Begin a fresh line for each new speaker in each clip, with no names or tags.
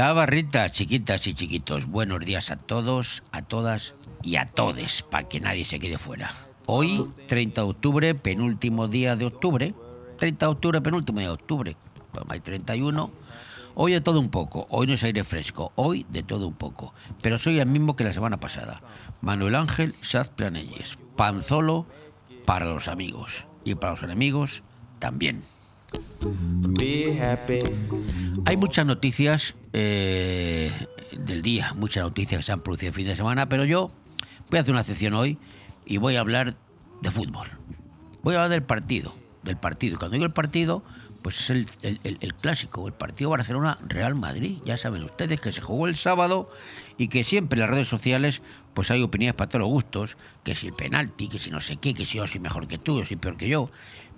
La barrita, chiquitas y chiquitos, buenos días a todos, a todas y a todes, para que nadie se quede fuera. Hoy, 30 de octubre, penúltimo día de octubre, 30 de octubre, penúltimo día de octubre, pues hay 31. Hoy de todo un poco, hoy no es aire fresco, hoy de todo un poco, pero soy el mismo que la semana pasada. Manuel Ángel Saz Planelles, Panzolo para los amigos. Y para los enemigos también. Hay muchas noticias eh, del día, muchas noticias que se han producido el fin de semana, pero yo voy a hacer una sección hoy y voy a hablar de fútbol. Voy a hablar del partido, del partido. Cuando digo el partido, pues es el, el clásico, el partido Barcelona-Real Madrid. Ya saben ustedes que se jugó el sábado y que siempre en las redes sociales pues hay opiniones para todos los gustos, que si el penalti, que si no sé qué, que si yo soy mejor que tú, yo soy peor que yo.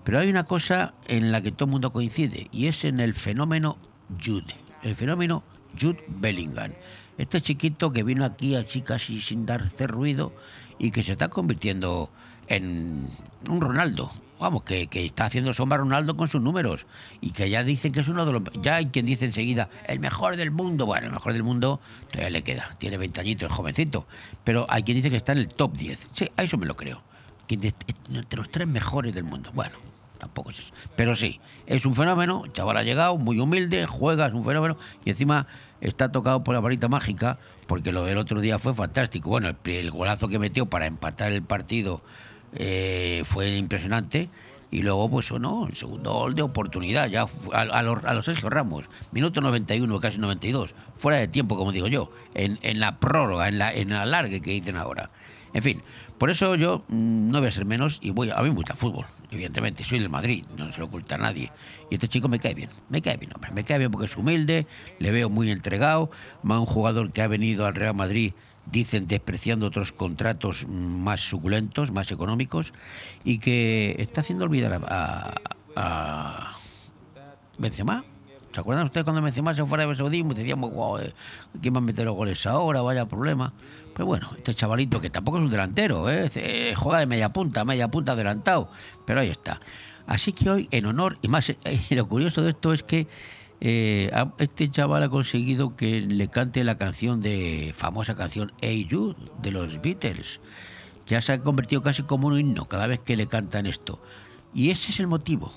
Pero hay una cosa en la que todo el mundo coincide y es en el fenómeno Jude, el fenómeno Jude Bellingham. Este chiquito que vino aquí así casi sin darse ruido y que se está convirtiendo en un Ronaldo. Vamos, que, que, está haciendo sombra a Ronaldo con sus números y que ya dicen que es uno de los... Ya hay quien dice enseguida, el mejor del mundo. Bueno, el mejor del mundo todavía le queda, tiene 20 añitos, es jovencito. Pero hay quien dice que está en el top 10. Sí, a eso me lo creo. Entre los tres mejores del mundo. Bueno, tampoco es eso. Pero sí, es un fenómeno, chaval ha llegado, muy humilde, juega, es un fenómeno, y encima está tocado por la varita mágica, porque lo del otro día fue fantástico. Bueno, el, golazo que metió para empatar el partido eh, fue impresionante. Y luego, pues, no, el segundo gol de oportunidad, ya a, los, a los Sergio Ramos, minuto 91, casi 92, fuera de tiempo, como digo yo, en, en la prórroga, en la, en la larga que dicen ahora. En fin, por eso yo mm, no voy a ser menos y voy a, a mí me gusta fútbol, evidentemente, soy del Madrid, no se lo oculta a nadie. Y este chico me cae bien, me cae bien, hombre, me cae bien porque es humilde, le veo muy entregado, más un jugador que ha venido al Real Madrid dicen despreciando otros contratos más suculentos, más económicos, y que está haciendo olvidar a, a, a Benzema. ¿Se acuerdan ustedes cuando Benzema se fuera de Saudí? Decíamos, wow, ¿quién va a meter los goles ahora? Vaya problema. Pues bueno, este chavalito que tampoco es un delantero, ¿eh? juega de media punta, media punta adelantado, pero ahí está. Así que hoy, en honor, y más, lo curioso de esto es que eh, este chaval ha conseguido que le cante la canción de, famosa canción Hey You de los Beatles. Ya se ha convertido casi como un himno cada vez que le cantan esto. Y ese es el motivo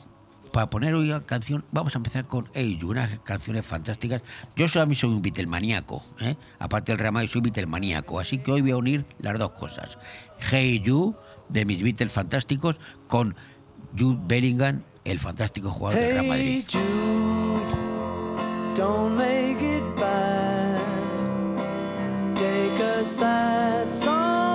para poner hoy la canción, vamos a empezar con Hey unas canciones fantásticas. Yo soy, a mí soy un Beatlemaníaco, ¿eh? aparte del Real soy Beatlemaníaco, así que hoy voy a unir las dos cosas. Hey You, de mis Beatles fantásticos, con Jude Bellingham, el fantástico jugador del Real Madrid. Hey Jude, don't make it bad. Take a sad song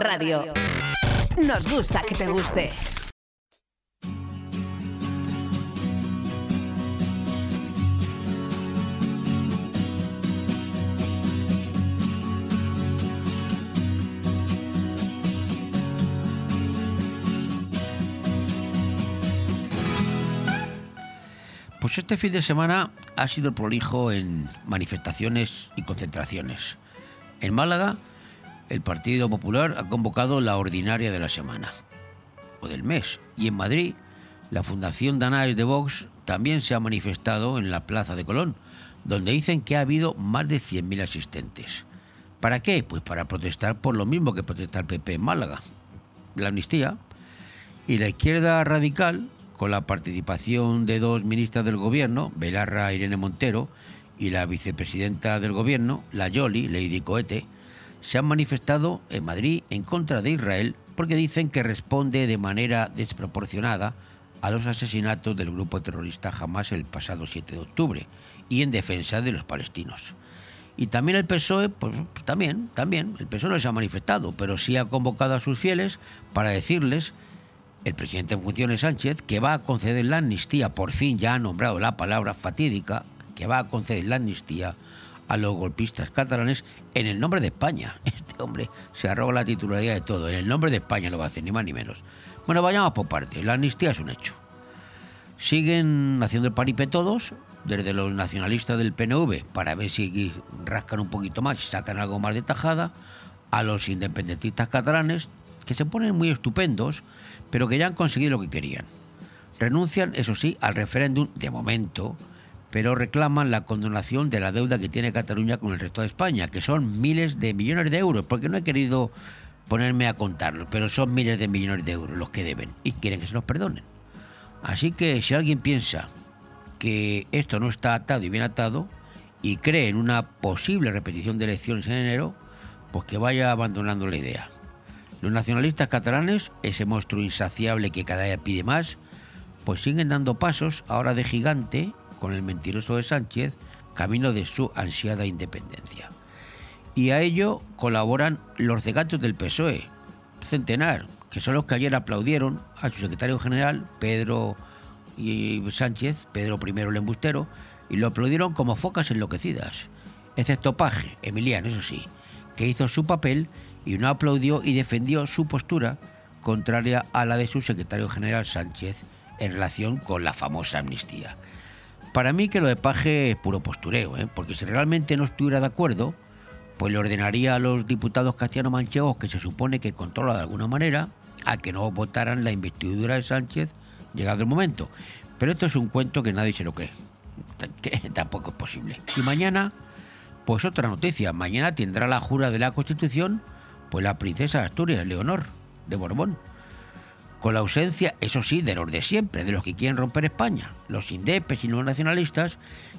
Radio. Nos gusta que te guste.
Pues este fin de semana ha sido prolijo en manifestaciones y concentraciones. En Málaga, el Partido Popular ha convocado la ordinaria de la semana o del mes. Y en Madrid, la Fundación Danaes de Vox también se ha manifestado en la Plaza de Colón, donde dicen que ha habido más de 100.000 asistentes. ¿Para qué? Pues para protestar por lo mismo que protesta el PP en Málaga, la amnistía. Y la izquierda radical, con la participación de dos ministras del gobierno, Belarra Irene Montero, y la vicepresidenta del gobierno, la Yoli, Lady Cohete, se han manifestado en Madrid en contra de Israel porque dicen que responde de manera desproporcionada a los asesinatos del grupo terrorista Hamas el pasado 7 de octubre y en defensa de los palestinos. Y también el PSOE, pues, pues también, también, el PSOE no se ha manifestado, pero sí ha convocado a sus fieles para decirles, el presidente en funciones Sánchez, que va a conceder la amnistía, por fin ya ha nombrado la palabra fatídica, que va a conceder la amnistía a los golpistas catalanes en el nombre de España. Este hombre se arroga la titularidad de todo. En el nombre de España lo va a hacer, ni más ni menos. Bueno, vayamos por partes. La amnistía es un hecho. Siguen haciendo el paripé todos, desde los nacionalistas del PNV, para ver si rascan un poquito más y sacan algo más de tajada, a los independentistas catalanes, que se ponen muy estupendos, pero que ya han conseguido lo que querían. Renuncian, eso sí, al referéndum de momento, pero reclaman la condonación de la deuda que tiene Cataluña con el resto de España, que son miles de millones de euros, porque no he querido ponerme a contarlo, pero son miles de millones de euros los que deben y quieren que se los perdonen. Así que si alguien piensa que esto no está atado y bien atado y cree en una posible repetición de elecciones en enero, pues que vaya abandonando la idea. Los nacionalistas catalanes, ese monstruo insaciable que cada día pide más, pues siguen dando pasos ahora de gigante con el mentiroso de Sánchez, camino de su ansiada independencia. Y a ello colaboran los cegatos del PSOE, Centenar, que son los que ayer aplaudieron a su secretario general, Pedro Sánchez, Pedro I el embustero, y lo aplaudieron como focas enloquecidas, excepto Paje, Emiliano, eso sí, que hizo su papel y no aplaudió y defendió su postura contraria a la de su secretario general Sánchez en relación con la famosa amnistía. Para mí que lo de Paje es puro postureo, ¿eh? porque si realmente no estuviera de acuerdo, pues le ordenaría a los diputados castellano-manchegos que se supone que controla de alguna manera a que no votaran la investidura de Sánchez llegado el momento. Pero esto es un cuento que nadie se lo cree, que tampoco es posible. Y mañana, pues otra noticia, mañana tendrá la jura de la Constitución, pues la princesa de Asturias, Leonor, de Borbón con la ausencia, eso sí, de los de siempre, de los que quieren romper España, los indepes y los nacionalistas,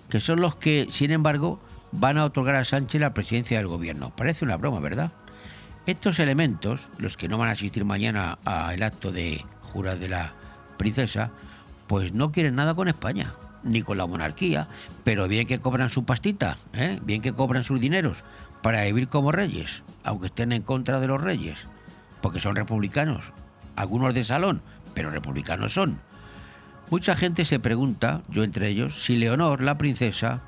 que son los que, sin embargo, van a otorgar a Sánchez la presidencia del gobierno. Parece una broma, ¿verdad? Estos elementos, los que no van a asistir mañana al acto de jura de la princesa, pues no quieren nada con España, ni con la monarquía, pero bien que cobran su pastita, ¿eh? bien que cobran sus dineros para vivir como reyes, aunque estén en contra de los reyes, porque son republicanos algunos de salón, pero republicanos son. Mucha gente se pregunta, yo entre ellos, si Leonor, la princesa,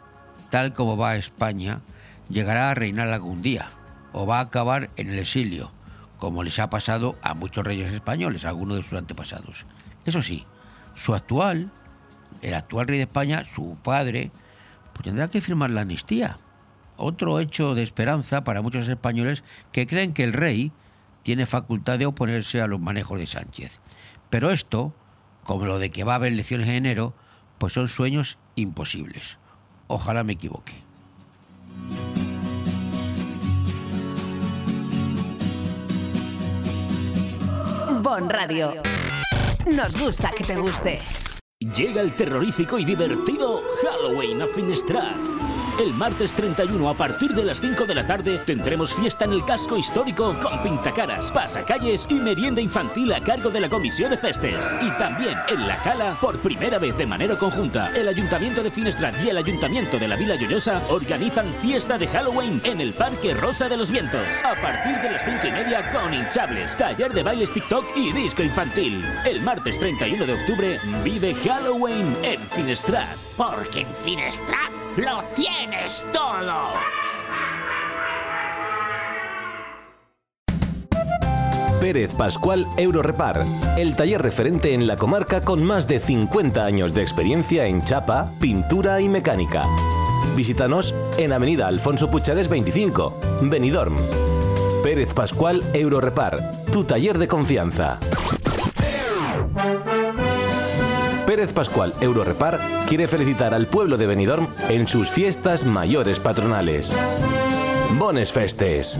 tal como va a España, llegará a reinar algún día o va a acabar en el exilio, como les ha pasado a muchos reyes españoles, algunos de sus antepasados. Eso sí, su actual, el actual rey de España, su padre, pues tendrá que firmar la amnistía. Otro hecho de esperanza para muchos españoles que creen que el rey tiene facultad de oponerse a los manejos de Sánchez. Pero esto, como lo de que va a haber elecciones en enero, pues son sueños imposibles. Ojalá me equivoque.
Bon Radio. Nos gusta que te guste.
Llega el terrorífico y divertido Halloween a Finestrat. El martes 31 a partir de las 5 de la tarde tendremos fiesta en el casco histórico con pintacaras, pasacalles y merienda infantil a cargo de la Comisión de Festes. Y también en La Cala, por primera vez de manera conjunta, el Ayuntamiento de Finestrat y el Ayuntamiento de la Vila Lloyosa organizan fiesta de Halloween en el Parque Rosa de los Vientos. A partir de las 5 y media con hinchables, taller de bailes TikTok y disco infantil. El martes 31 de octubre vive Halloween en Finestrat.
Porque en Finestrat lo tienes todo.
Pérez Pascual Eurorepar, el taller referente en la comarca con más de 50 años de experiencia en chapa, pintura y mecánica. Visítanos en Avenida Alfonso Puchades 25, Benidorm. Pérez Pascual Eurorepar, tu taller de confianza. Pérez Pascual Eurorepar quiere felicitar al pueblo de Benidorm en sus fiestas mayores patronales. Bones Festes.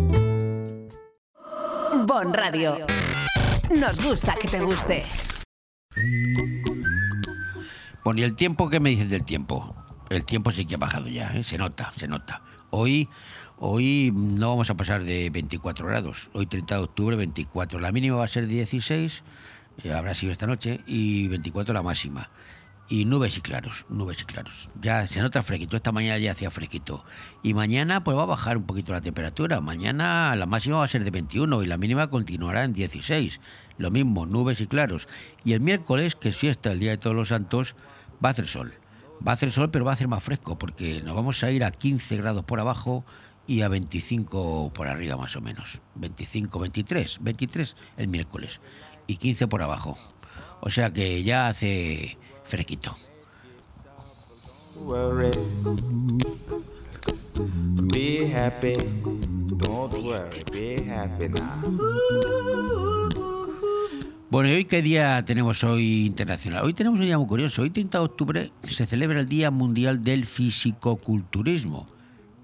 Bon Radio. Nos gusta que te guste.
Bueno, y el tiempo, ¿qué me dices del tiempo? El tiempo sí que ha bajado ya, ¿eh? se nota, se nota. Hoy, hoy no vamos a pasar de 24 grados. Hoy 30 de octubre, 24. La mínima va a ser 16, eh, habrá sido esta noche, y 24 la máxima. Y nubes y claros, nubes y claros. Ya se nota fresquito, esta mañana ya hacía fresquito. Y mañana pues va a bajar un poquito la temperatura. Mañana la máxima va a ser de 21 y la mínima continuará en 16. Lo mismo, nubes y claros. Y el miércoles, que es fiesta, el Día de Todos los Santos, va a hacer sol. Va a hacer sol, pero va a hacer más fresco porque nos vamos a ir a 15 grados por abajo y a 25 por arriba más o menos. 25, 23, 23 el miércoles y 15 por abajo. O sea que ya hace fresquito.
Be happy. Don't worry. Be happy now.
Bueno, ¿y hoy qué día tenemos hoy internacional? Hoy tenemos un día muy curioso. Hoy, 30 de octubre, se celebra el Día Mundial del Fisicoculturismo.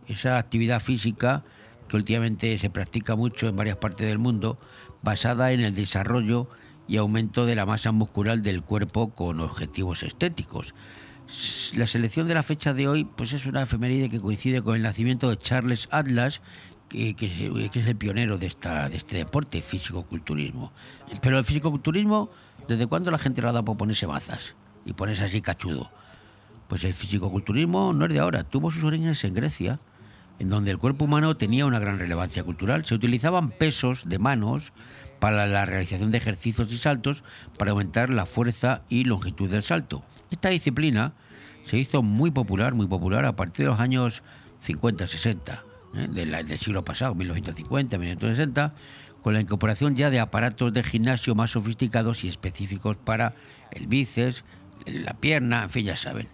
Esa actividad física que últimamente se practica mucho en varias partes del mundo, basada en el desarrollo y aumento de la masa muscular del cuerpo con objetivos estéticos. La selección de la fecha de hoy pues es una efeméride que coincide con el nacimiento de Charles Atlas, que, que que es el pionero de, esta, de este deporte, fisicoculturismo. Pero el fisicoculturismo, ¿desde cuándo la gente le ha dado por ponerse mazas y ponerse así cachudo? Pues el fisicoculturismo no es de ahora, tuvo sus orígenes en Grecia, en donde el cuerpo humano tenía una gran relevancia cultural. Se utilizaban pesos de manos para la realización de ejercicios y saltos para aumentar la fuerza y longitud del salto. Esta disciplina se hizo muy popular, muy popular a partir de los años 50-60 ¿eh? de la- del siglo pasado, 1950-1960, con la incorporación ya de aparatos de gimnasio más sofisticados y específicos para el bíceps, la pierna, en fin, ya saben.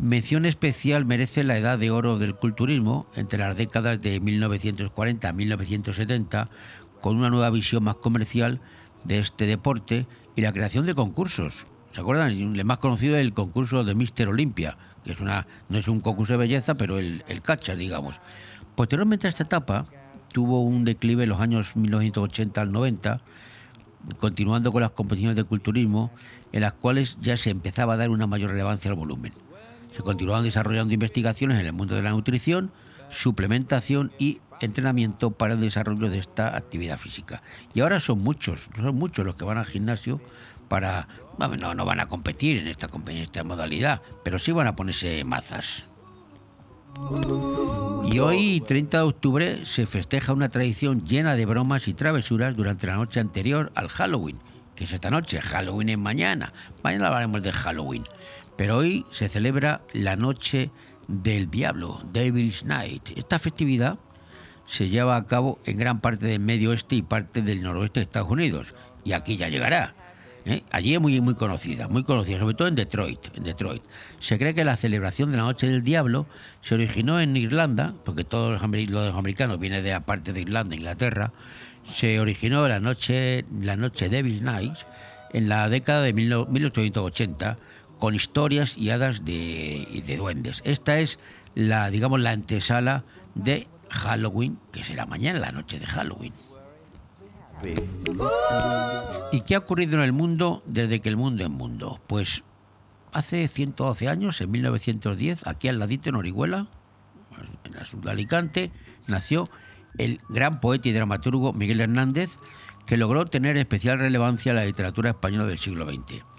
Mención especial merece la edad de oro del culturismo entre las décadas de 1940 a 1970, con una nueva visión más comercial de este deporte y la creación de concursos. ¿Se acuerdan? El más conocido es el concurso de Mister Olympia, que es una, no es un concurso de belleza, pero el, el cacha, digamos. Posteriormente a esta etapa, tuvo un declive en los años 1980 al 90, continuando con las competiciones de culturismo, en las cuales ya se empezaba a dar una mayor relevancia al volumen. Se continuaban desarrollando investigaciones en el mundo de la nutrición, suplementación y entrenamiento para el desarrollo de esta actividad física. Y ahora son muchos, son muchos los que van al gimnasio para... No, no van a competir en esta, en modalidad, pero sí van a ponerse mazas. Y hoy, 30 de octubre, se festeja una tradición llena de bromas y travesuras durante la noche anterior al Halloween, que es esta noche, Halloween es mañana. Mañana hablaremos de Halloween. Pero hoy se celebra la noche del diablo, Devil's Night. Esta festividad se lleva a cabo en gran parte del medio oeste y parte del noroeste de Estados Unidos. Y aquí ya llegará. ¿eh? Allí es muy, muy conocida, muy conocida, sobre todo en Detroit, en Detroit. Se cree que la celebración de la Noche del Diablo se originó en Irlanda, porque todos los, ameri- los americanos vienen de aparte de Irlanda, Inglaterra. Se originó la noche, la noche Devil's Nights en la década de 19- 1880 con historias y hadas de, de duendes. Esta es la, digamos, la antesala de Halloween, que será mañana, la noche de Halloween. ¿Y qué ha ocurrido en el mundo desde que el mundo es mundo? Pues hace 112 años, en 1910, aquí al ladito en Orihuela, en el sur de Alicante, nació el gran poeta y dramaturgo Miguel Hernández, que logró tener especial relevancia en la literatura española del siglo XX.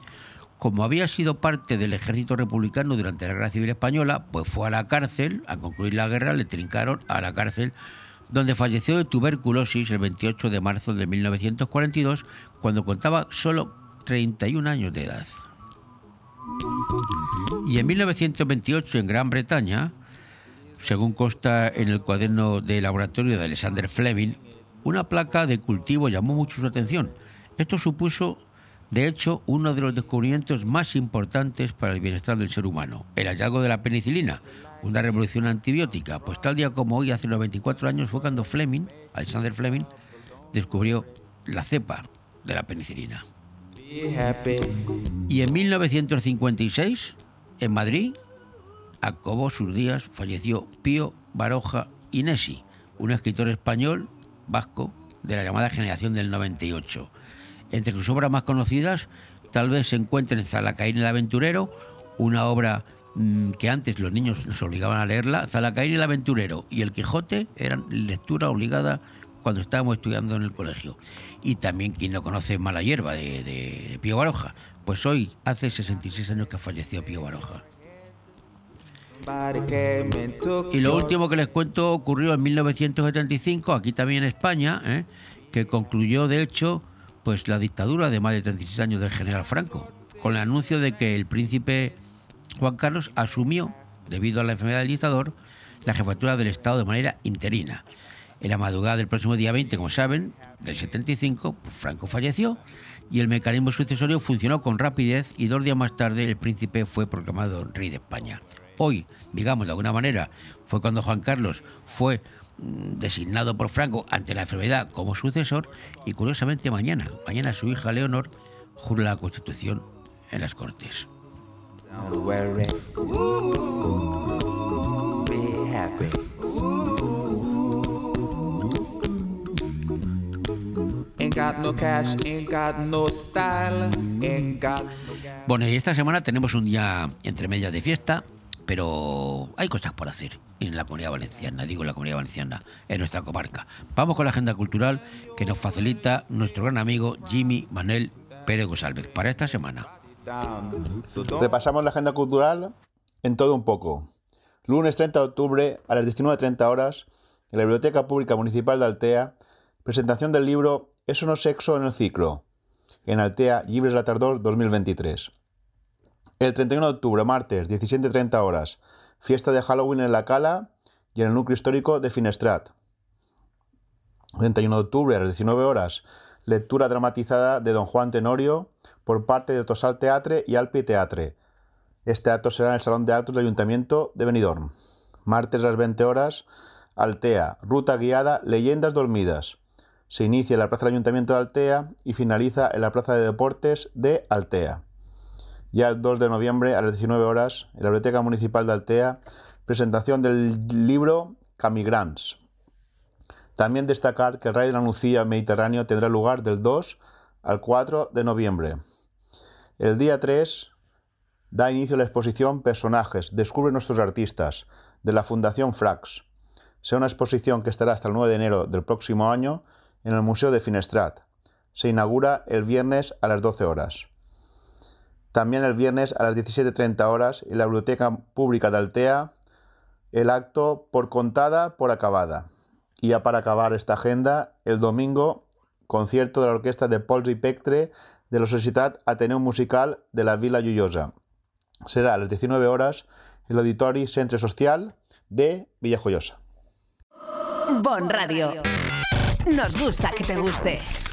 Como había sido parte del ejército republicano durante la Guerra Civil Española, pues fue a la cárcel, a concluir la guerra, le trincaron a la cárcel, donde falleció de tuberculosis el 28 de marzo de 1942, cuando contaba solo 31 años de edad. Y en 1928, en Gran Bretaña, según consta en el cuaderno de laboratorio de Alexander Fleming, una placa de cultivo llamó mucho su atención. Esto supuso, de hecho, uno de los descubrimientos más importantes para el bienestar del ser humano, el hallazgo de la penicilina, una revolución antibiótica. Pues tal día como hoy, hace 94 años, fue cuando Fleming, Alexander Fleming, descubrió la cepa de la penicilina. Y en 1956, en Madrid, acabó sus días, falleció Pío Baroja Inesi, un escritor español vasco de la llamada generación del 98. Entre sus obras más conocidas, tal vez se encuentren Zalacaín el aventurero, una obra mm, que antes los niños nos obligaban a leerla, Zalacaín el aventurero y El Quijote eran lectura obligada cuando estábamos estudiando en el colegio. Y también quien no conoce Mala Hierba de, Pío Baroja. Pues hoy hace 66 años que falleció Pío Baroja. Y lo último que les cuento ocurrió en 1975, aquí también en España, ¿eh? que concluyó de hecho pues la dictadura de más de 36 años del general Franco, con el anuncio de que el príncipe Juan Carlos asumió, debido a la enfermedad del dictador, la jefatura del Estado de manera interina. En la madrugada del próximo día 20, como saben, del 75, pues, Franco falleció y el mecanismo sucesorio funcionó con rapidez y dos días más tarde el príncipe fue proclamado rey de España. Hoy, digamos de alguna manera, fue cuando Juan Carlos fue designado por Franco ante la enfermedad como sucesor y curiosamente mañana, mañana su hija Leonor jura la Constitución en las Cortes. Bueno, y esta semana tenemos un día entre medias de fiesta, pero hay cosas por hacer en la comunidad valenciana, digo en la comunidad valenciana, en nuestra comarca. Vamos con la agenda cultural que nos facilita nuestro gran amigo Jimmy Manuel Pérez González para esta semana.
Repasamos la agenda cultural en todo un poco. Lunes 30 de octubre a las 19.30 horas, en la Biblioteca Pública Municipal de Altea, presentación del libro Eso no sexo en el ciclo, en Altea Llibres la Tardor 2023. El 31 de octubre, martes, 17.30 horas, fiesta de Halloween en La Cala y en el núcleo histórico de Finestrat. 31 de octubre a las 19 horas, lectura dramatizada de Don Juan Tenorio por parte de Tosal Teatre y Alpi Teatre. Este acto será en el Salón de Actos del Ayuntamiento de Benidorm. Martes a las 20 horas, Altea, ruta guiada Leyendas Dormidas. Se inicia en la Plaza del Ayuntamiento de Altea y finaliza en la Plaza de Deportes de Altea. Ya el 2 de noviembre a las 19 horas, en la Biblioteca Municipal de Altea, presentación del libro Camigrants. También destacar que el Rally de la Nucía Mediterráneo tendrá lugar del 2 al 4 de noviembre. El día 3 da inicio la exposición Personajes, Descubre nuestros artistas, de la Fundación Frax. Será una exposición que estará hasta el 9 de enero del próximo año en el Museo de Finestrat. Se inaugura el viernes a las 12 horas. También el viernes a las 17.30 horas en la Biblioteca Pública de Altea, el acto por contada, por acabada. Y ya para acabar esta agenda, el domingo, concierto de la orquesta de Pols i Pectre de la Societat Ateneu Musical de la Vila Lloyosa. Será a las 19 horas en el Auditori Centre Social de Villajoyosa.
Bon Radio. Nos gusta que te guste.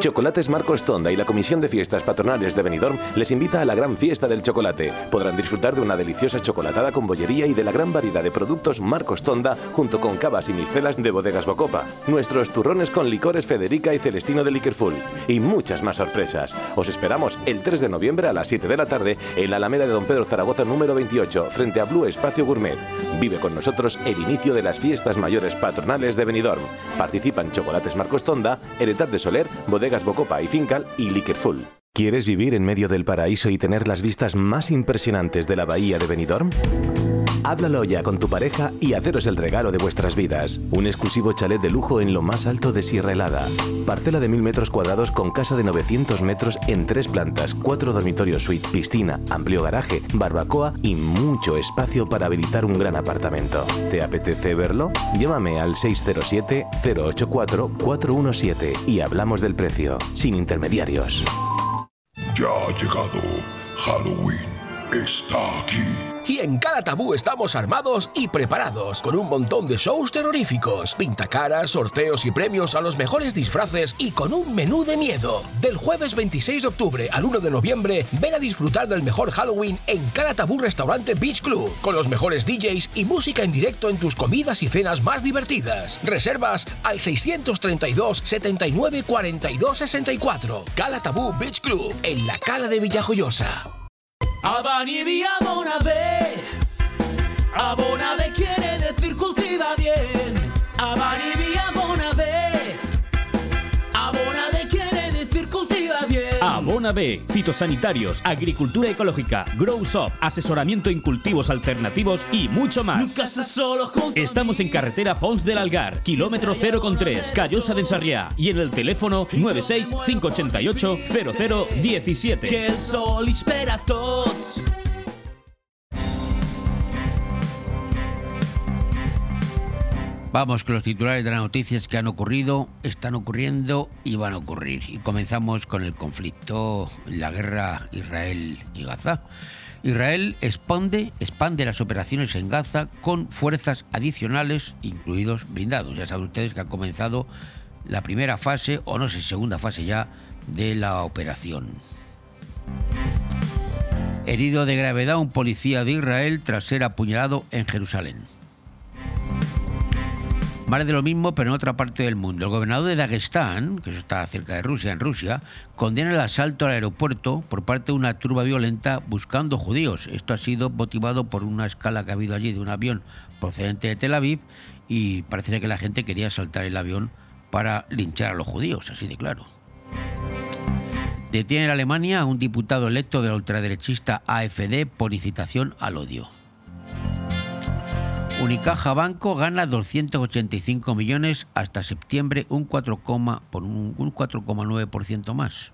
Chocolates Marcos Tonda y la Comisión de Fiestas Patronales de Benidorm les invita a la gran fiesta del chocolate. Podrán disfrutar de una deliciosa chocolatada con bollería y de la gran variedad de productos Marcos Tonda junto con cavas y mistelas de bodegas Bocopa, nuestros turrones con licores Federica y Celestino de Liquorful y muchas más sorpresas. Os esperamos el 3 de noviembre a las 7 de la tarde en la Alameda de Don Pedro Zaragoza número 28 frente a Blue Espacio Gourmet. Vive con nosotros el inicio de las fiestas mayores patronales de Benidorm. Participan Chocolates Marcos Tonda, Heredad de Soler, Bodegas Bocopa y Fincal y Liquorful. ¿Quieres vivir en medio del paraíso y tener las vistas más impresionantes de la bahía de Benidorm? Háblalo ya con tu pareja y haceros el regalo de vuestras vidas. Un exclusivo chalet de lujo en lo más alto de Sierra Helada. Parcela de 1000 metros cuadrados con casa de 900 metros en tres plantas, cuatro dormitorios suite, piscina, amplio garaje, barbacoa y mucho espacio para habilitar un gran apartamento. ¿Te apetece verlo? Llámame al 607-084-417 y hablamos del precio, sin intermediarios.
Ya ha llegado. Halloween está aquí.
Y en cada tabú estamos armados y preparados, con un montón de shows terroríficos, pintacaras, sorteos y premios a los mejores disfraces y con un menú de miedo. Del jueves 26 de octubre al 1 de noviembre, ven a disfrutar del mejor Halloween en Cala Tabú Restaurante Beach Club, con los mejores DJs y música en directo en tus comidas y cenas más divertidas. Reservas al 632 79 42 64. Cala Tabú Beach Club, en la Cala de Villajoyosa.
Abanibi Abonabe Abonabe quiere decir cultiva bien. Abanibi
Arbona B, fitosanitarios, agricultura ecológica, Grow Shop, asesoramiento en cultivos alternativos y mucho más.
Nunca estás solo junto
Estamos en carretera Fons del Algar, kilómetro 0,3, Callosa de Ensarriá y en el teléfono 96 588 0017.
que el sol espera a tots.
Vamos con los titulares de las noticias que han ocurrido, están ocurriendo y van a ocurrir. Y comenzamos con el conflicto, la guerra Israel y Gaza. Israel expande, expande las operaciones en Gaza con fuerzas adicionales, incluidos blindados. Ya saben ustedes que ha comenzado la primera fase, o no sé, segunda fase ya, de la operación. Herido de gravedad un policía de Israel tras ser apuñalado en Jerusalén. Más de lo mismo, pero en otra parte del mundo. El gobernador de Dagestán, que está cerca de Rusia, en Rusia, condena el asalto al aeropuerto por parte de una turba violenta buscando judíos. Esto ha sido motivado por una escala que ha habido allí de un avión procedente de Tel Aviv y parece que la gente quería asaltar el avión para linchar a los judíos, así de claro. Detiene en Alemania a un diputado electo de la ultraderechista AFD por incitación al odio. Unicaja Banco gana 285 millones hasta septiembre, un 4, por un, un 4,9% más.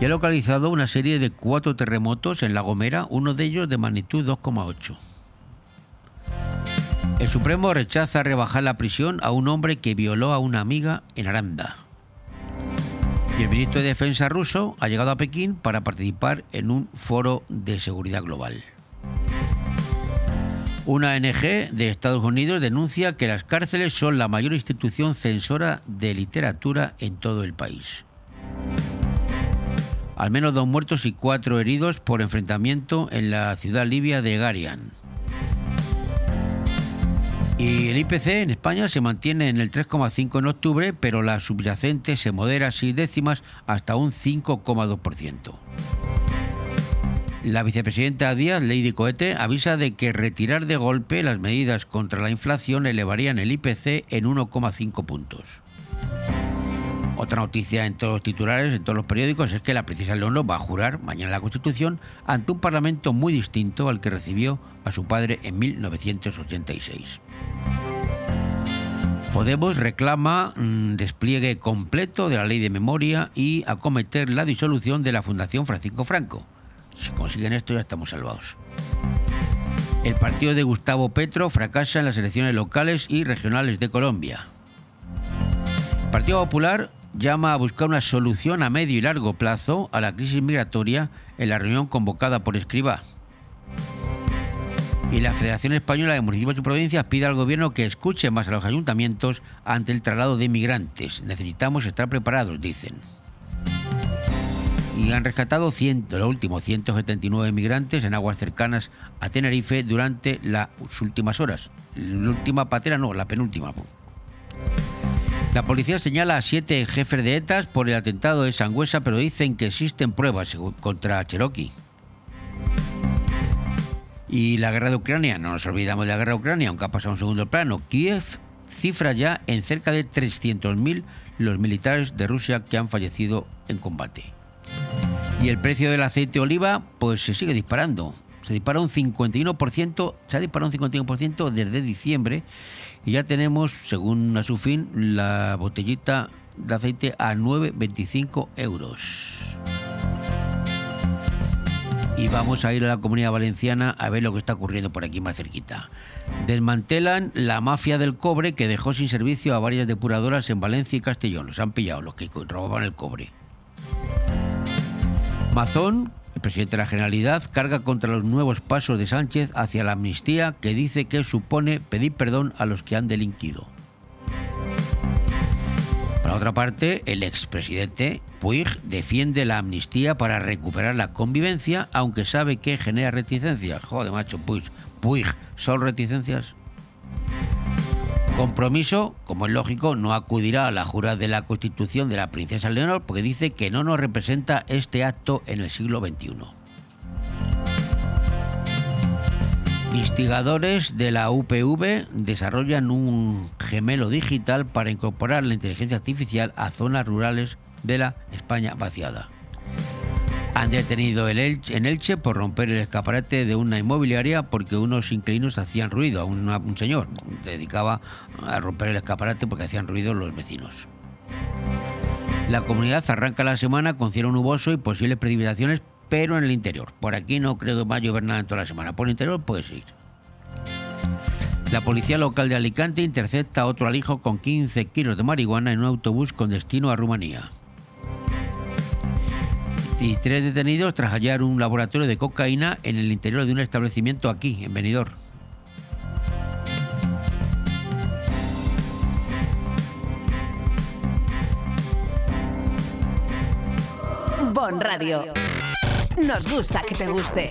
Y ha localizado una serie de cuatro terremotos en La Gomera, uno de ellos de magnitud 2,8. El Supremo rechaza rebajar la prisión a un hombre que violó a una amiga en Aranda. Y el ministro de Defensa ruso ha llegado a Pekín para participar en un foro de seguridad global. Una ONG de Estados Unidos denuncia que las cárceles son la mayor institución censora de literatura en todo el país. Al menos dos muertos y cuatro heridos por enfrentamiento en la ciudad libia de Garian. Y el IPC en España se mantiene en el 3,5 en octubre, pero la subyacente se modera seis décimas hasta un 5,2%. La vicepresidenta Díaz, Lady Cohete, avisa de que retirar de golpe las medidas contra la inflación elevarían el IPC en 1,5 puntos. Otra noticia en todos los titulares, en todos los periódicos, es que la princesa Leonor va a jurar mañana la Constitución ante un parlamento muy distinto al que recibió a su padre en 1986. Podemos reclama mm, despliegue completo de la ley de memoria y acometer la disolución de la Fundación Francisco Franco. Si consiguen esto ya estamos salvados. El partido de Gustavo Petro fracasa en las elecciones locales y regionales de Colombia. El Partido Popular llama a buscar una solución a medio y largo plazo a la crisis migratoria en la reunión convocada por Escribá. Y la Federación Española de Municipios y Provincias pide al gobierno que escuche más a los ayuntamientos ante el traslado de inmigrantes. Necesitamos estar preparados, dicen y han rescatado 100, los últimos 179 migrantes en aguas cercanas a Tenerife durante las últimas horas. La última patera no, la penúltima. La policía señala a siete jefes de ETAs por el atentado de Sangüesa, pero dicen que existen pruebas contra Cherokee. Y la guerra de Ucrania, no nos olvidamos de la guerra de Ucrania, aunque ha pasado un segundo plano. Kiev cifra ya en cerca de 300.000 los militares de Rusia que han fallecido en combate. Y el precio del aceite oliva, pues se sigue disparando. Se dispara un 51%, se ha disparado un 51% desde diciembre y ya tenemos, según a su fin, la botellita de aceite a 9,25 euros. Y vamos a ir a la comunidad valenciana a ver lo que está ocurriendo por aquí más cerquita. Desmantelan la mafia del cobre que dejó sin servicio a varias depuradoras en Valencia y Castellón. Los han pillado los que robaban el cobre. Mazón, el presidente de la Generalidad, carga contra los nuevos pasos de Sánchez hacia la amnistía que dice que supone pedir perdón a los que han delinquido. Por otra parte, el expresidente Puig defiende la amnistía para recuperar la convivencia, aunque sabe que genera reticencias. Joder, macho, Puig, Puig, ¿son reticencias? Compromiso, como es lógico, no acudirá a la jura de la Constitución de la princesa Leonor porque dice que no nos representa este acto en el siglo XXI. Investigadores de la UPV desarrollan un gemelo digital para incorporar la inteligencia artificial a zonas rurales de la España vaciada. Han detenido en Elche por romper el escaparate de una inmobiliaria porque unos inquilinos hacían ruido. Un, señor dedicaba a romper el escaparate porque hacían ruido los vecinos. La comunidad arranca la semana con cielo nuboso y posibles precipitaciones, pero en el interior. Por aquí no creo que vaya a llover nada en toda la semana. Por el interior puede seguir. La policía local de Alicante intercepta a otro alijo con 15 kilos de marihuana en un autobús con destino a Rumanía y tres detenidos tras hallar un laboratorio de cocaína en el interior de un establecimiento aquí, en Benidorm.
Bon Radio. Nos gusta que te guste.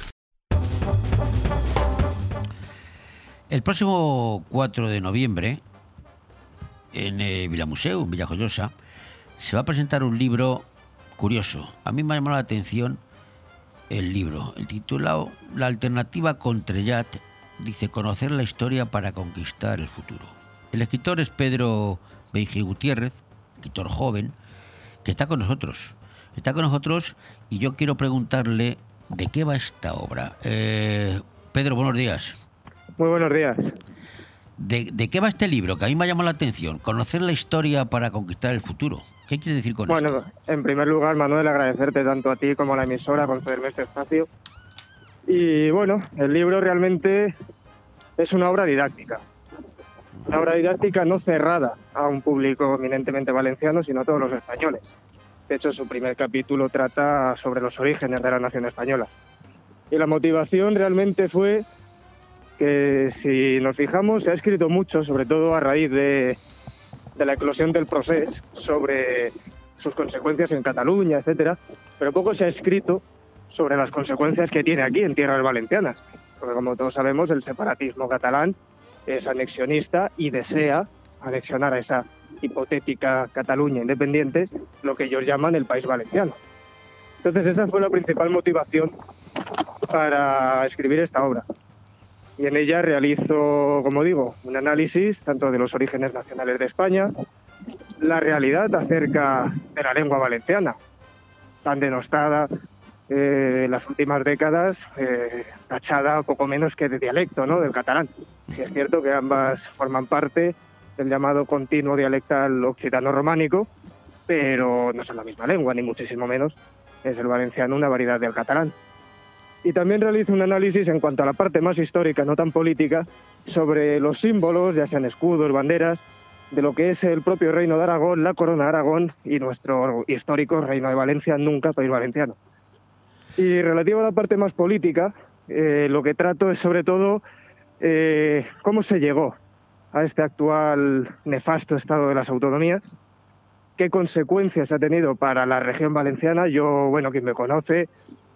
El próximo 4 de noviembre, en el Villamuseo, en Villajoyosa, se va a presentar un libro curioso. A mí me ha llamado la atención el libro. El titulado La alternativa con Trellat dice Conocer la historia para conquistar el futuro. El escritor es Pedro Beiji Gutiérrez, escritor joven, que está con nosotros. Está con nosotros y yo quiero preguntarle de qué va esta obra. Eh, Pedro, buenos días.
Muy buenos días.
¿De, de qué va este libro? Que a mí me ha llamado la atención. Conocer la historia para conquistar el futuro. ¿Qué quiere decir con
Bueno,
esto?
en primer lugar, Manuel, agradecerte tanto a ti como a la emisora concederme este espacio. Y bueno, el libro realmente es una obra didáctica. Una obra didáctica no cerrada a un público eminentemente valenciano, sino a todos los españoles. De hecho, su primer capítulo trata sobre los orígenes de la nación española. Y la motivación realmente fue que, si nos fijamos, se ha escrito mucho, sobre todo a raíz de, de la eclosión del proceso, sobre sus consecuencias en Cataluña, etcétera, pero poco se ha escrito sobre las consecuencias que tiene aquí en tierras valencianas. Porque como todos sabemos, el separatismo catalán es anexionista y desea anexionar a esa hipotética Cataluña independiente lo que ellos llaman el país valenciano. Entonces esa fue la principal motivación para escribir esta obra. Y en ella realizo, como digo, un análisis tanto de los orígenes nacionales de España, la realidad acerca de la lengua valenciana, tan denostada eh, en las últimas décadas, eh, tachada poco menos que de dialecto ¿no? del catalán. Si es cierto que ambas forman parte del llamado continuo dialectal occitano-románico, pero no son la misma lengua, ni muchísimo menos. Es el valenciano una variedad del catalán. Y también realizo un análisis en cuanto a la parte más histórica, no tan política, sobre los símbolos, ya sean escudos, banderas, de lo que es el propio Reino de Aragón, la Corona de Aragón y nuestro histórico Reino de Valencia, nunca país valenciano. Y relativo a la parte más política, eh, lo que trato es sobre todo eh, cómo se llegó a este actual nefasto estado de las autonomías, qué consecuencias ha tenido para la región valenciana. Yo, bueno, quien me conoce,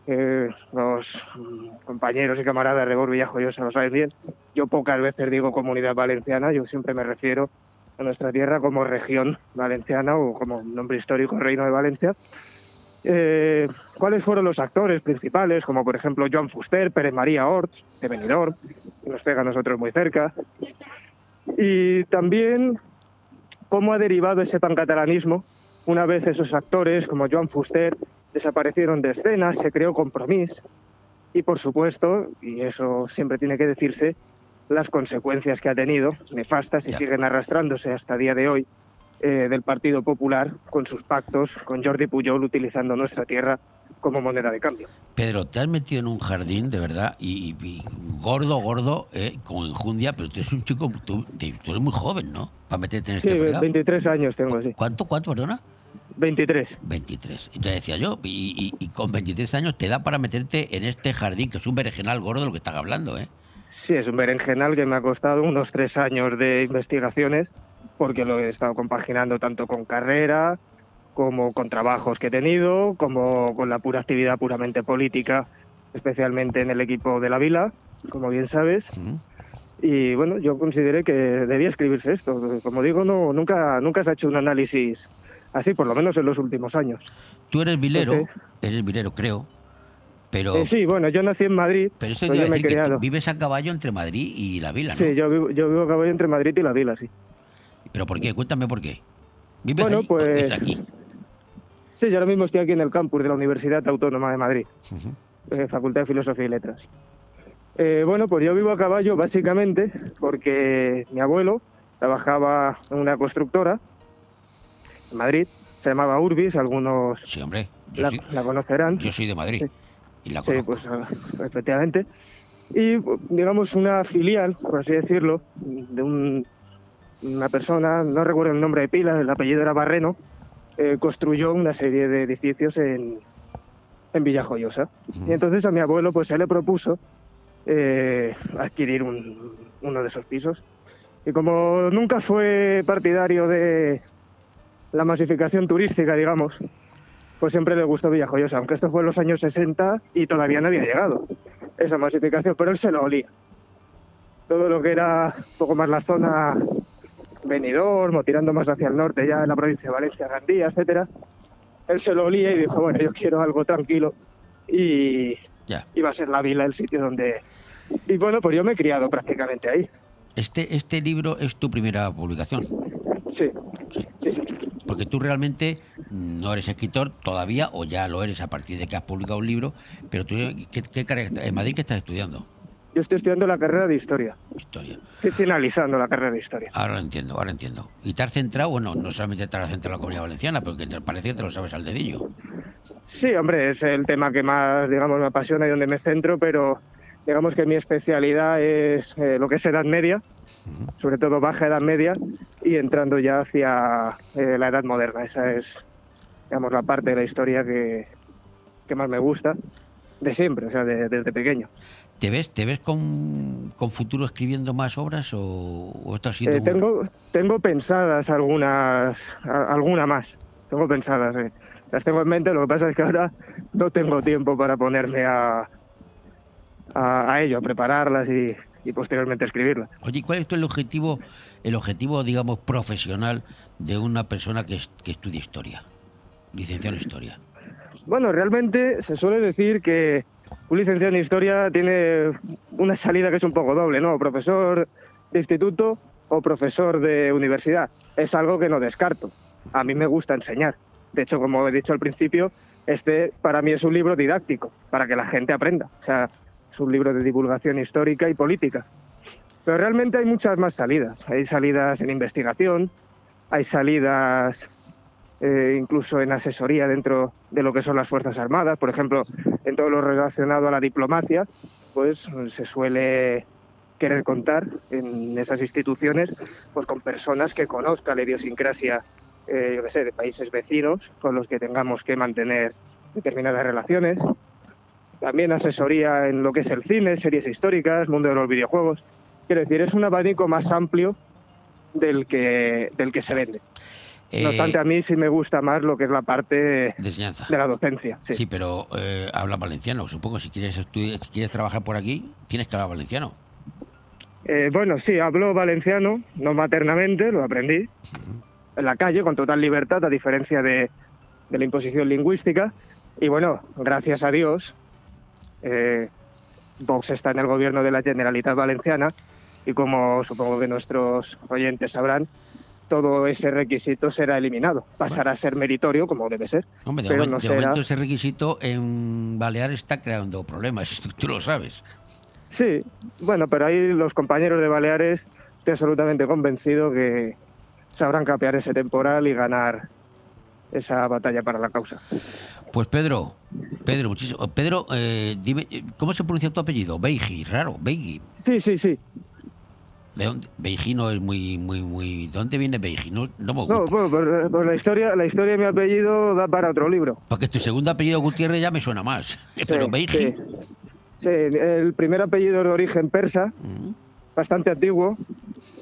eh, los mm, compañeros y camaradas de Bor Villajoyosa lo saben bien, yo pocas veces digo comunidad valenciana, yo siempre me refiero a nuestra tierra como región valenciana o como nombre histórico Reino de Valencia. Eh, ¿Cuáles fueron los actores principales? Como por ejemplo Joan Fuster, Pérez María Orts, de Benidorm, que nos pega a nosotros muy cerca. Y también cómo ha derivado ese pancatalanismo una vez esos actores como Joan Fuster desaparecieron de escena, se creó compromiso y por supuesto, y eso siempre tiene que decirse, las consecuencias que ha tenido, nefastas y siguen arrastrándose hasta día de hoy, eh, del Partido Popular con sus pactos con Jordi Pujol utilizando nuestra tierra como moneda de cambio.
Pedro, te has metido en un jardín, de verdad, y, y gordo, gordo, eh, con enjundia, pero tú eres un chico, tú, tú eres muy joven, ¿no? Para meterte en
Sí,
este fregado.
23 años tengo, sí.
¿Cuánto, cuánto, perdona?
23.
23. Y te decía yo, y, y- y con 23 años te da para meterte en este jardín, que es un berenjenal gordo de lo que estás hablando, ¿eh?
Sí, es un berenjenal que me ha costado unos tres años de investigaciones, porque lo he estado compaginando tanto con carrera, como con trabajos que he tenido, como con la pura actividad puramente política, especialmente en el equipo de la Vila, como bien sabes. Y bueno, yo consideré que debía escribirse esto. Como digo, no, nunca, nunca se ha hecho un análisis así, por lo menos en los últimos años.
Tú eres vilero, eres vilero, creo, pero...
Eh, sí, bueno, yo nací en Madrid,
Pero eso te iba a decir que tú vives a caballo entre Madrid y la vila, ¿no?
Sí, yo vivo, yo vivo a caballo entre Madrid y la Vila, sí.
¿Pero por qué? Cuéntame por qué. ¿Vives
Bueno,
allí?
pues-. Sí, yo ahora mismo estoy aquí en el campus de la Universidad Autónoma de Madrid, eh, Facultad de Filosofía y Letras. Eh, bueno, pues yo vivo a caballo básicamente porque mi abuelo trabajaba en una constructora en Madrid, se llamaba Urbis, algunos
Sí, hombre. Yo,
la,
soy,
la conocerán.
yo soy de Madrid. Y la
Sí, pues ah, efectivamente. Y digamos una filial, por así decirlo, de un- una persona, no recuerdo el nombre de pila, el apellido era Barreno, eh, construyó una serie de edificios en, en Villajoyosa. Y entonces a mi abuelo pues se le propuso eh, adquirir un- uno de esos pisos. Y como nunca fue partidario de la masificación turística, digamos, pues siempre le gustó Villajoyosa, aunque esto fue en los años 60 y todavía no había llegado esa masificación, pero él se lo olía. Todo lo que era un poco más la zona Benidorm, o tirando más hacia el norte, ya en la provincia de Valencia, Gandía, etcétera, él se lo olía y dijo, bueno, yo quiero algo tranquilo y
Ya.
iba a ser la vila el sitio donde... Y bueno, pues yo me he criado prácticamente ahí.
Este, este libro es tu primera publicación.
Sí, sí, sí.
Porque tú realmente no eres escritor todavía, o ya lo eres a partir de que has publicado un libro, pero tú, ¿qué, qué carrera- ¿en Madrid qué estás estudiando?
Yo estoy estudiando la carrera de Historia.
Historia.
Estoy finalizando la carrera de Historia.
Ahora lo entiendo, ahora entiendo. ¿Y te has centrado, bueno, no solamente te has centrado en la comunidad valenciana, porque te parece que te lo sabes al dedillo?
Sí, hombre, es el tema que más, digamos, me apasiona y donde me centro, pero digamos que mi especialidad es eh, lo que es Edad Media, sobre todo Baja Edad Media, y entrando ya hacia eh, la Edad Moderna. Esa es, digamos, la parte de la historia que, que más me gusta, de siempre, o sea, de- desde pequeño.
¿Te ves, te ves con, con futuro escribiendo más obras o, o estás siendo
Eh, tengo, tengo pensadas algunas, a- alguna más, tengo pensadas, eh. las tengo en mente, lo que pasa es que ahora no tengo tiempo para ponerme a, a, a ello, a prepararlas y, y posteriormente escribirlas.
Oye, ¿cuál es el objetivo, el objetivo, digamos, profesional de una persona que, que estudia historia? Licenciado en historia.
Bueno, realmente se suele decir que un licenciado en historia tiene una salida que es un poco doble, ¿no? Profesor de instituto o profesor de universidad. Es algo que no descarto. A mí me gusta enseñar. De hecho, como he dicho al principio, este para mí es un libro didáctico, para que la gente aprenda. O sea, es un libro de divulgación histórica y política. Pero realmente hay muchas más salidas. Hay salidas en investigación, hay salidas eh, incluso en asesoría dentro de lo que son las Fuerzas Armadas. Por ejemplo, en todo lo relacionado a la diplomacia, pues se suele querer contar en esas instituciones pues con personas que conozcan la idiosincrasia, eh, yo qué sé, de países vecinos con los que tengamos que mantener determinadas relaciones. También asesoría en lo que es el cine, series históricas, mundo de los videojuegos. Quiero decir, es un abanico más amplio del que, del que se vende.
Eh,
No obstante, a mí sí me gusta más lo que es la parte
De enseñanza.
de la docencia. Sí.
Sí, pero eh, habla valenciano. Supongo si quieres estudiar, si quieres trabajar por aquí, tienes que hablar valenciano.
Eh, bueno, sí, hablo valenciano, no maternamente, lo aprendí en la calle con total libertad, a diferencia de, de la imposición lingüística. Y bueno, gracias a Dios, eh, Vox está en el gobierno de la Generalitat Valenciana y como supongo que nuestros oyentes sabrán, todo ese requisito será eliminado. Pasará a ser meritorio, como debe ser,
Hombre, de,
pero no
de momento ese requisito en Baleares está creando problemas, tú lo sabes.
Sí, bueno, pero ahí los compañeros de Baleares, estoy absolutamente convencido que sabrán capear ese temporal y ganar esa batalla para la causa.
Pues Pedro, Pedro, muchísimo. Pedro, eh, dime, eh, ¿cómo se pronuncia tu apellido? Beigi, raro, Beigi.
Sí, sí, sí.
¿De dónde? Beigi no es muy, muy, muy. ¿De dónde viene Beigi? No, no me
No,
gusta.
bueno, por, por la historia, la historia de mi apellido da para otro libro.
Porque tu segundo apellido Gutiérrez ya me suena más. Pero
Sí,
Beigi.
sí. Sí, el primer apellido es de origen persa, bastante antiguo.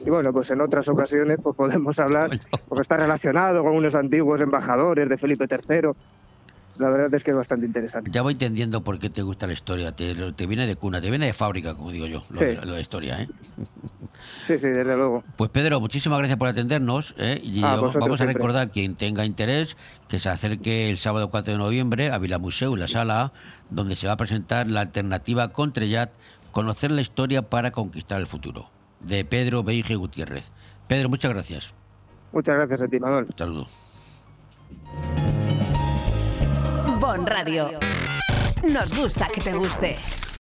Y bueno, pues en otras ocasiones pues podemos hablar, porque está relacionado con unos antiguos embajadores de Felipe III. La verdad es que es bastante interesante.
Ya voy entendiendo por qué te gusta la historia. Te, te viene de cuna, te viene de fábrica, como digo yo, lo,
Sí.
de, lo de historia, ¿eh?
Sí, sí, desde luego.
Pues Pedro, muchísimas gracias por atendernos. ¿eh? Y
Ah,
vamos a
siempre.
recordar, quien tenga interés, que se acerque el sábado 4 de noviembre a Vila Museu, la sala donde se va a presentar la alternativa Contrellat, conocer la historia para conquistar el futuro, de Pedro Beige Gutiérrez. Pedro, muchas gracias.
Muchas gracias a ti, Manuel.
Saludos.
Bon Radio. Nos gusta que te guste.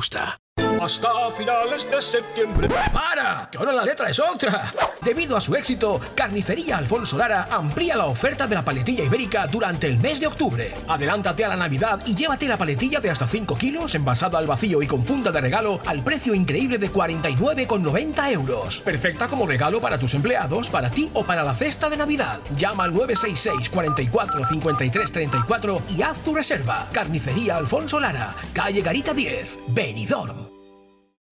した？
Hasta finales de septiembre.
¡Para! ¡Que ahora la letra es otra! Debido a su éxito, Carnicería Alfonso Lara amplía la oferta de la paletilla ibérica durante el mes de octubre. Adelántate a la Navidad y llévate la paletilla de hasta 5 kilos envasada al vacío y con funda de regalo al precio increíble de 49,90 euros. Perfecta como regalo para tus empleados, para ti o para la cesta de Navidad. Llama al 966 44 53 34 y haz tu reserva. Carnicería Alfonso Lara, calle Garita 10, Benidorm.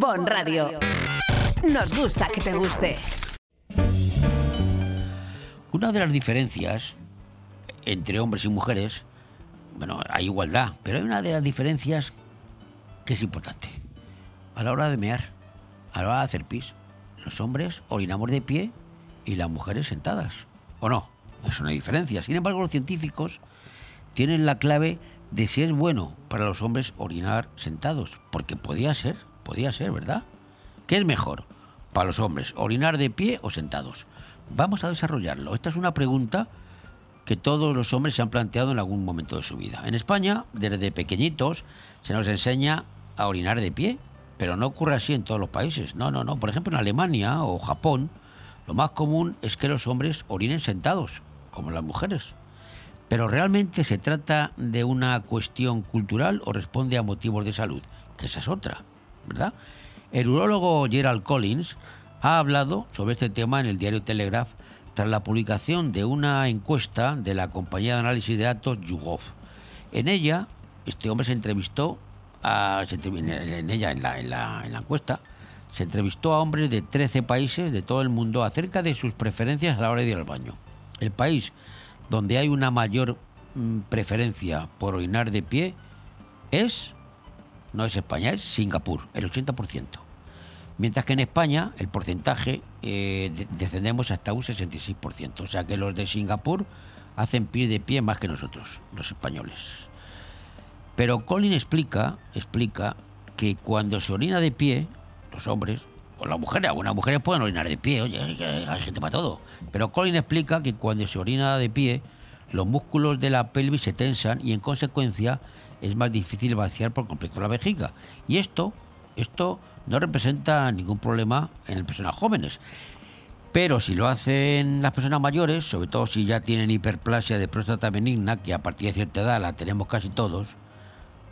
Bon Radio. Nos gusta que te guste.
Una de las diferencias entre hombres y mujeres, bueno, hay igualdad, pero hay una de las diferencias que es importante. A la hora de mear, a la hora de hacer pis, los hombres orinamos de pie y las mujeres sentadas. ¿O no? Es una diferencia. Sin embargo, los científicos tienen la clave de si es bueno para los hombres orinar sentados, porque podía ser, podía ser, ¿verdad? ¿Qué es mejor para los hombres, orinar de pie o sentados? Vamos a desarrollarlo. Esta es una pregunta que todos los hombres se han planteado en algún momento de su vida. En España, desde pequeñitos, se nos enseña a orinar de pie, pero no ocurre así en todos los países. No, no, no. Por ejemplo, en Alemania o Japón, lo más común es que los hombres orinen sentados, como las mujeres. Pero realmente se trata de una cuestión cultural o responde a motivos de salud, que esa es otra, El urólogo Gerald Collins ha hablado sobre este tema en el diario Telegraph tras la publicación de una encuesta de la compañía de análisis de datos YouGov. En ella, este hombre se entrevistó a, en la- en la encuesta, se entrevistó a hombres de 13 países de todo el mundo acerca de sus preferencias a la hora de ir al baño. El país donde hay una mayor mm, preferencia por orinar de pie es, no es España, es Singapur, el 80%. Mientras que en España el porcentaje eh, de- descendemos hasta un 66%. O sea que los de Singapur hacen pie de pie más que nosotros, los españoles. Pero Colin explica, explica que cuando se orina de pie, los hombres, o las mujeres, algunas mujeres pueden orinar de pie, oye, hay gente para todo. Pero Colin explica que cuando se orina de pie, los músculos de la pelvis se tensan y en consecuencia es más difícil vaciar por completo la vejiga. Y esto, esto no representa ningún problema en personas jóvenes. Pero si lo hacen las personas mayores, sobre todo si ya tienen hiperplasia de próstata benigna, que a partir de cierta edad la tenemos casi todos,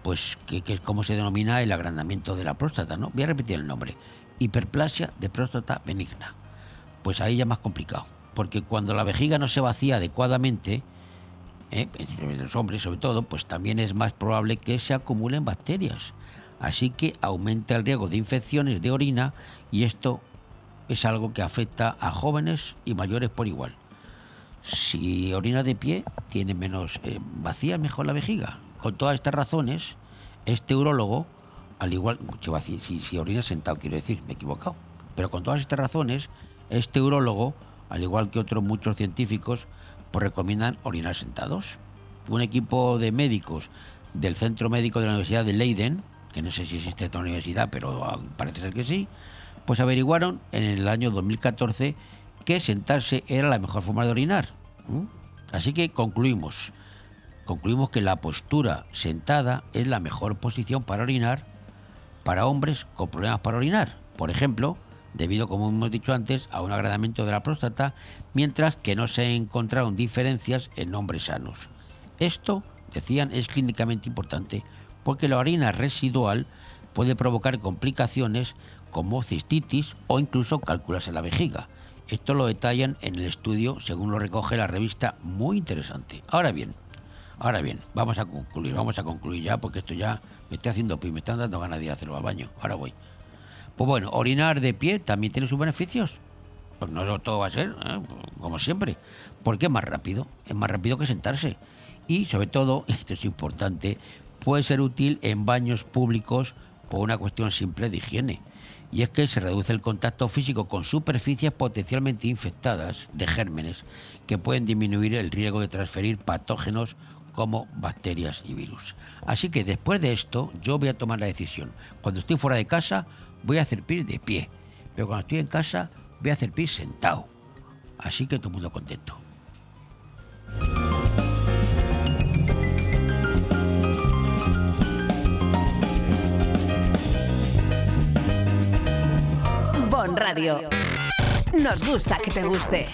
pues que, que es como se denomina el agrandamiento de la próstata, ¿no? Voy a repetir el nombre. Hiperplasia de próstata benigna. Pues ahí ya es más complicado. Porque cuando la vejiga no se vacía adecuadamente, ¿eh? en los hombres sobre todo, pues también es más probable que se acumulen bacterias. Así que aumenta el riesgo de infecciones de orina y esto es algo que afecta a jóvenes y mayores por igual. Si orina de pie, tiene menos eh, vacía mejor la vejiga. Con todas estas razones, este urólogo, al igual, si, orina sentado, quiero decir, me he equivocado. Pero con todas estas razones, este urólogo, al igual que otros muchos científicos, pues recomiendan orinar sentados. Un equipo de médicos del Centro Médico de la Universidad de Leiden, que no sé si existe esta universidad, pero ah, parece ser que sí, pues averiguaron en el año 2014 que sentarse era la mejor forma de orinar. Así que concluimos. Concluimos que la postura sentada es la mejor posición para orinar para hombres con problemas para orinar. Por ejemplo, debido, como hemos dicho antes, a un agradamiento de la próstata, mientras que no se encontraron diferencias en hombres sanos. Esto, decían, es clínicamente importante porque la orina residual puede provocar complicaciones como cistitis o incluso cálculos en la vejiga. Esto lo detallan en el estudio según lo recoge la revista, muy interesante. Ahora bien, ahora bien, vamos a concluir, vamos a concluir ya porque esto ya me está haciendo pi, me están dando ganas de ir a hacerlo al baño. Ahora voy. Pues bueno, orinar de pie también tiene sus beneficios. Pues no todo va a ser, ¿eh? como siempre. Porque es más rápido, es más rápido que sentarse. Y sobre todo, esto es importante, puede ser útil en baños públicos por una cuestión simple de higiene. Y es que se reduce el contacto físico con superficies potencialmente infectadas de gérmenes que pueden disminuir el riesgo de transferir patógenos como bacterias y virus. Así que después de esto yo voy a tomar la decisión. Cuando estoy fuera de casa voy a hacer pis de pie, pero cuando estoy en casa voy a hacer pis sentado. Así que todo el mundo contento.
Bon Radio. Nos gusta que te guste.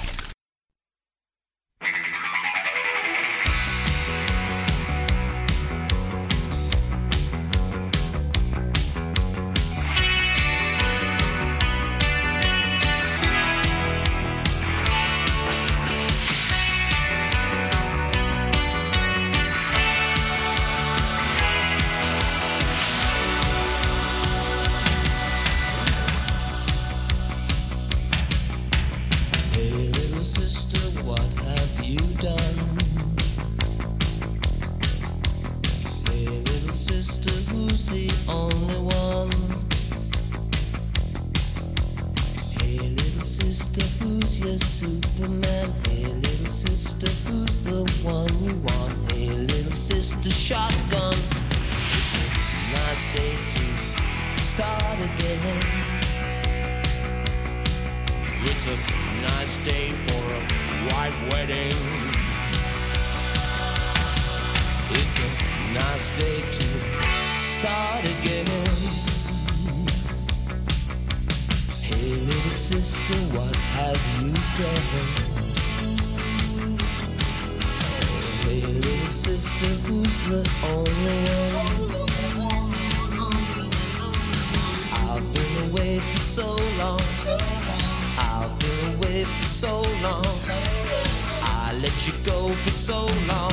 I let you go for so long.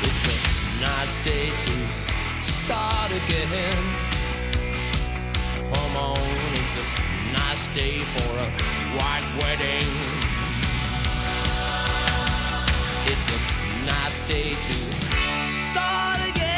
It's a nice day to start again. Come on, it's a nice day for a white wedding. It's a nice day to start again.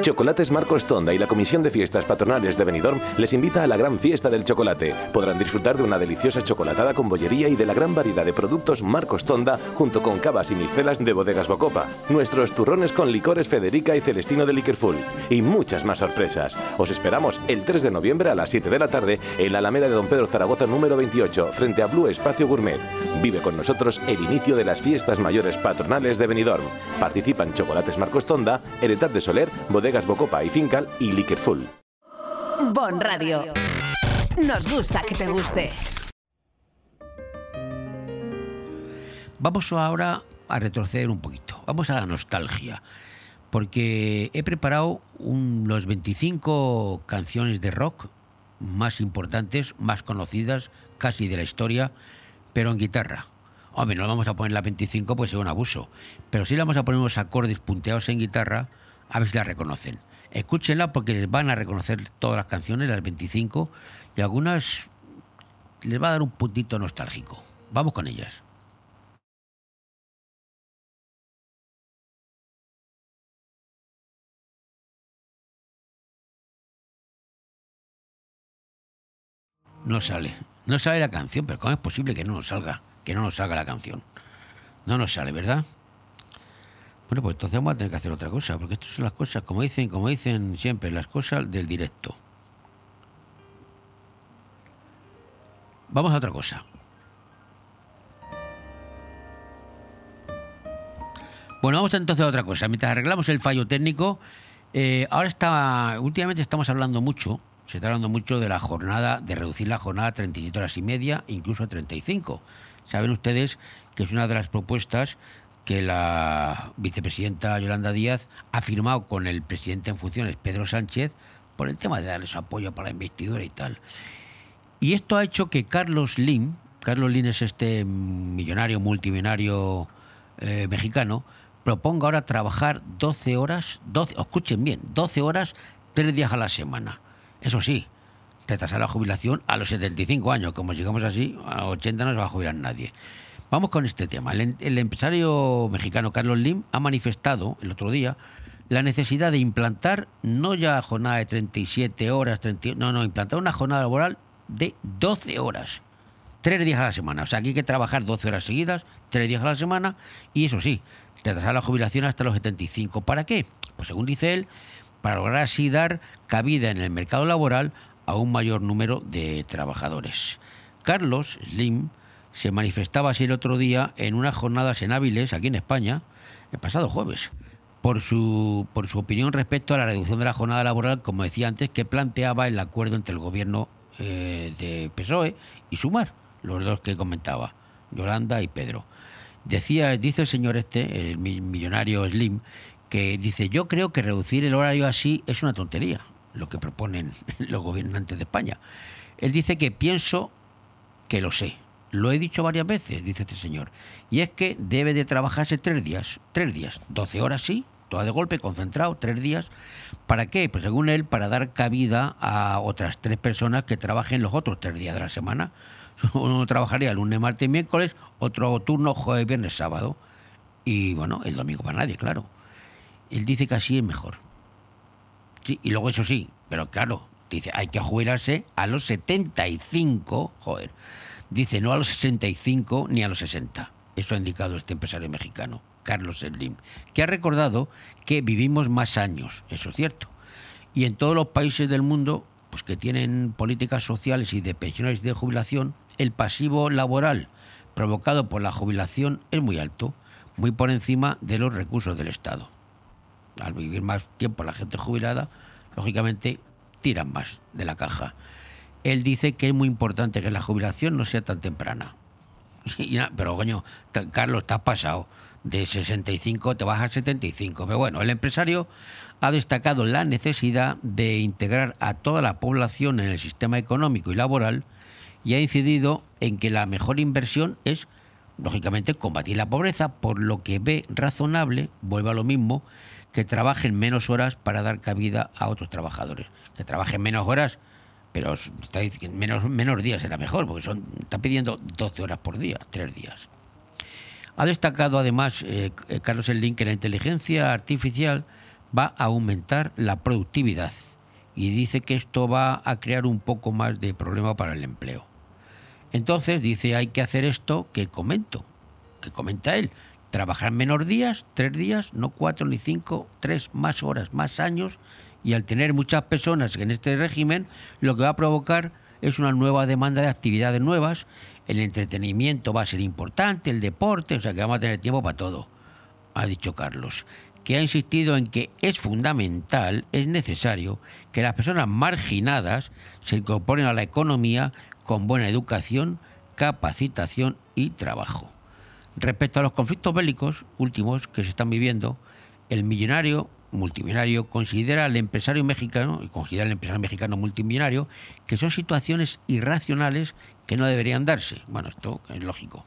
Chocolates Marcos Tonda y la Comisión de Fiestas Patronales de Benidorm les invita a la gran fiesta del chocolate. Podrán disfrutar de una deliciosa chocolatada con bollería y de la gran variedad de productos Marcos Tonda junto con cavas y mistelas de bodegas Bocopa, nuestros turrones con licores Federica y Celestino de Liquorful y muchas más sorpresas. Os esperamos el 3 de noviembre a las 7 de la tarde en la Alameda de Don Pedro Zaragoza número 28 frente a Blue Espacio Gourmet. Vive con nosotros el inicio de las fiestas mayores patronales de Benidorm. Participan Chocolates Marcos Tonda, Heredad de Soler, Bodegas Bocopa y Fincal y Liquorful.
Bon Radio. Nos gusta que te guste.
Vamos ahora a retroceder un poquito. Vamos a la nostalgia. Porque he preparado un- los 25 canciones de rock más importantes, más conocidas, casi de la historia, pero en guitarra. Hombre, no vamos a poner las 25 pues es un abuso. Pero sí le vamos a poner unos acordes punteados en guitarra, a ver si la reconocen. Escúchenla porque les van a reconocer todas las canciones, las 25, y algunas les va a dar un puntito nostálgico. Vamos con ellas. No sale. No sale la canción, pero ¿cómo es posible que no nos salga? Que no nos salga la canción. No nos sale, ¿verdad? Bueno, pues entonces vamos a tener que hacer otra cosa, porque estas son las cosas, como dicen, como dicen siempre, las cosas del directo. Vamos a otra cosa. Bueno, vamos entonces a otra cosa. Mientras arreglamos el fallo técnico, eh, ahora está, últimamente estamos hablando mucho, se está hablando mucho de la jornada, de reducir la jornada a 37 horas y media, incluso a 35. Saben ustedes que es una de las propuestas que la vicepresidenta Yolanda Díaz ha firmado con el presidente en funciones, Pedro Sánchez, por el tema de darle su apoyo para la investidura y tal. Y esto ha hecho que Carlos Lim, Carlos Lim es este millonario, multimillonario eh, mexicano, proponga ahora trabajar 12 horas, 12, escuchen bien, 12 horas, 3 días a la semana. Eso sí, retrasar la jubilación a los 75 años. Como llegamos así, a los 80 no se va a jubilar nadie. Vamos con este tema. El, em- empresario mexicano Carlos Lim ha manifestado el otro día la necesidad de implantar no ya jornada de 37 horas, 30, no, no, implantar una jornada laboral de 12 horas. Tres días a la semana. O sea, aquí hay que trabajar 12 horas seguidas, tres días a la semana, y eso sí, retrasar la jubilación hasta los 75. ¿Para qué? Pues según dice él, para lograr así dar cabida en el mercado laboral a un mayor número de trabajadores. Carlos Slim se manifestaba así el otro día en unas jornadas en Áviles, aquí en España, el pasado jueves, por su, por su opinión respecto a la reducción de la jornada laboral, como decía antes, que planteaba el acuerdo entre el gobierno eh, de PSOE y Sumar, los dos que comentaba, Yolanda y Pedro. Decía, dice el señor este, el mi- millonario Slim, que dice, yo creo que reducir el horario así es una tontería, lo que proponen los gobernantes de España. Él dice que pienso que lo sé. Lo he dicho varias veces, dice este señor. Y es que debe de trabajarse tres días. Tres días. 12 horas sí, toda de golpe, concentrado, tres días. ¿Para qué? Pues según él, para dar cabida a otras tres personas que trabajen los otros tres días de la semana. Uno trabajaría lunes, martes y miércoles, otro turno jueves, viernes, sábado. Y bueno, el domingo para nadie, claro. Él dice que así es mejor. Sí, y luego eso sí, pero claro, dice, hay que jubilarse a los 75, joder. Dice, no a los 65 ni a los 60. Eso ha indicado este empresario mexicano, Carlos Slim, que ha recordado que vivimos más años, eso es cierto. Y en todos los países del mundo, pues que tienen políticas sociales y de pensiones de jubilación, el pasivo laboral provocado por la jubilación es muy alto, muy por encima de los recursos del Estado al vivir más tiempo la gente jubilada, lógicamente tiran más de la caja. Él dice que es muy importante que la jubilación no sea tan temprana. Pero coño, Carlos, estás pasado. de 65 te baja a 75. Pero bueno, el empresario ha destacado la necesidad de integrar a toda la población en el sistema económico y laboral y ha incidido en que la mejor inversión es, lógicamente, combatir la pobreza, por lo que ve razonable, vuelve a lo mismo, que trabajen menos horas para dar cabida a otros trabajadores. Que trabajen menos horas, pero está diciendo menos, menos días será mejor, porque son, está pidiendo 12 horas por día, 3 días. Ha destacado además eh, Carlos Slim que la inteligencia artificial va a aumentar la productividad y dice que esto va a crear un poco más de problema para el empleo. Entonces dice hay que hacer esto que comento, que comenta él, trabajar menos días, tres días, no cuatro ni cinco, tres más horas, más años, y al tener muchas personas en este régimen, lo que va a provocar es una nueva demanda de actividades nuevas, el entretenimiento va a ser importante, el deporte, o sea que vamos a tener tiempo para todo, ha dicho Carlos que ha insistido en que es fundamental, es necesario que las personas marginadas se incorporen a la economía con buena educación, capacitación y trabajo. Respecto a los conflictos bélicos últimos que se están viviendo, el millonario multimillonario considera al empresario mexicano, considera al empresario mexicano multimillonario, que son situaciones irracionales que no deberían darse. Bueno, esto es lógico.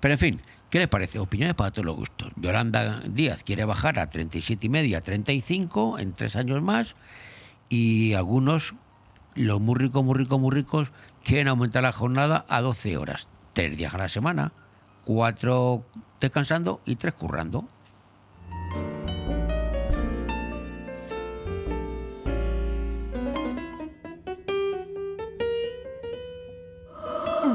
Pero en fin, ¿qué les parece? Opiniones para todos los gustos. Yolanda Díaz quiere bajar a 37 y media, 35 en tres años más, y algunos, los muy ricos, muy ricos, muy ricos, quieren aumentar la jornada a 12 horas, tres días a la semana, cuatro descansando y tres currando.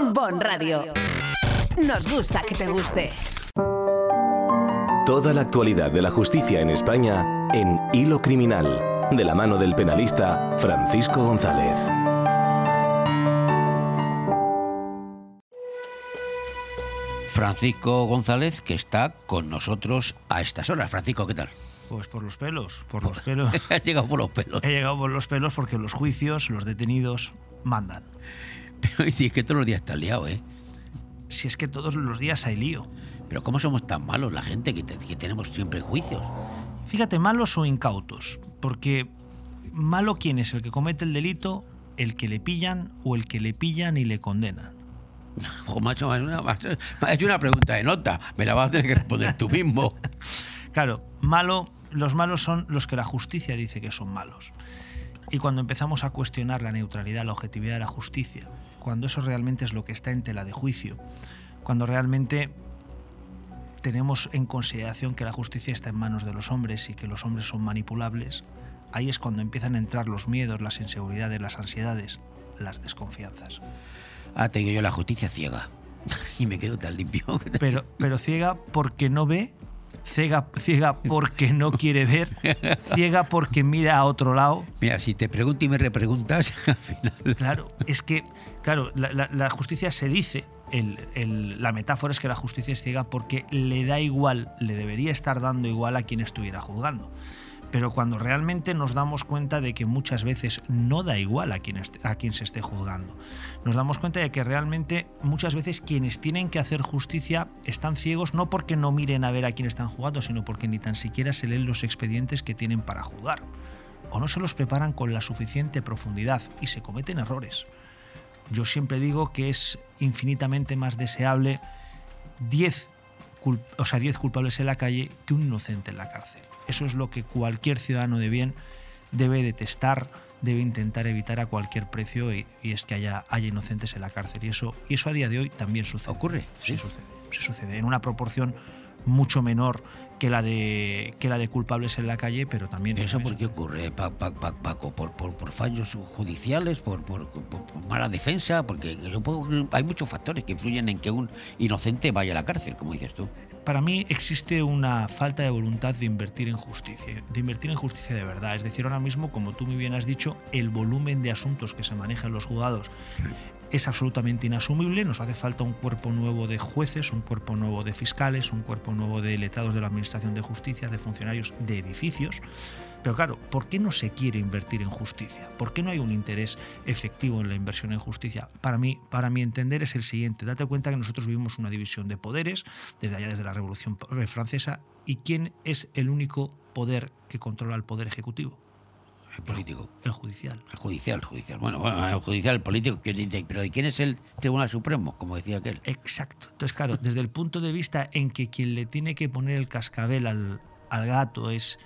Bon Radio. Nos gusta que te guste.
Toda la actualidad de la justicia en España en Hilo Criminal, de la mano del penalista Francisco González.
Francisco González, que está con nosotros a estas horas. Francisco, ¿qué tal?
Pues por los pelos, por los pelos.
Has llegado por los pelos.
He llegado por los pelos porque los juicios, los detenidos, mandan.
Pero si es que todos los días estás liado, ¿eh?
Si es que todos los días hay lío.
Pero ¿cómo somos tan malos la gente que, te- que tenemos siempre juicios?
Fíjate, malos o incautos, porque malo quién es el que comete el delito, el que le pillan o el que le pillan y le condenan.
Macho, me has hecho una pregunta de nota. Me la vas a tener que responder tú mismo.
Claro, malo, los malos son los que la justicia dice que son malos. Y cuando empezamos a cuestionar la neutralidad, la objetividad de la justicia, cuando eso realmente es lo que está en tela de juicio, cuando realmente tenemos en consideración que la justicia está en manos de los hombres y que los hombres son manipulables, ahí es cuando empiezan a entrar los miedos, las inseguridades, las ansiedades, las desconfianzas.
Ah, te digo yo la justicia ciega. Y me quedo tan limpio.
Pero, pero ciega porque no ve, ciega, ciega porque no quiere ver, ciega porque mira a otro lado.
Mira, si te pregunto y me repreguntas, al final.
Claro, es que, claro, la, la- la justicia se dice, el- el- la metáfora es que la justicia es ciega porque le da igual, le debería estar dando igual a quien estuviera juzgando. Pero cuando realmente nos damos cuenta de que muchas veces no da igual a quien, se esté juzgando, nos damos cuenta de que realmente muchas veces quienes tienen que hacer justicia están ciegos no porque no miren a ver a quién están jugando, sino porque ni tan siquiera se leen los expedientes que tienen para juzgar. O no se los preparan con la suficiente profundidad y se cometen errores. Yo siempre digo que es infinitamente más deseable 10 cul- o sea, 10 culpables en la calle que un inocente en la cárcel. Eso es lo que cualquier ciudadano de bien debe detestar, debe intentar evitar a cualquier precio y, y es que haya, haya inocentes en la cárcel. Y eso, y eso a día de hoy también sucede.
¿Ocurre?
Sí, sucede. Sí sucede. En una proporción mucho menor que la de que la de culpables en la calle, pero también
¿Eso por qué ocurre, Pa- Pa- Pa- Paco? ¿Por, por, por fallos judiciales? ¿Por, por, por- mala defensa? Porque yo puedo- hay muchos factores que influyen en que un inocente vaya a la cárcel, como dices tú.
Para mí existe una falta de voluntad de invertir en justicia, de invertir en justicia de verdad. Es decir, ahora mismo, como tú muy bien has dicho, el volumen de asuntos que se manejan en los juzgados es absolutamente inasumible. Nos hace falta un cuerpo nuevo de jueces, un cuerpo nuevo de fiscales, un cuerpo nuevo de letrados de la Administración de Justicia, de funcionarios de edificios. Pero claro, ¿por qué no se quiere invertir en justicia? ¿Por qué no hay un interés efectivo en la inversión en justicia? Para mí, para mi entender, es el siguiente. Date cuenta que nosotros vivimos una división de poderes, desde allá desde la Revolución Francesa, y quién es el único poder que controla el poder ejecutivo.
El político.
El judicial.
El judicial, el judicial. Bueno, bueno, el judicial, el político, pero ¿de quién es el Tribunal Supremo? Como decía aquel.
Exacto. Entonces, claro, desde el punto de vista en que quien le tiene que poner el cascabel al, al gato es,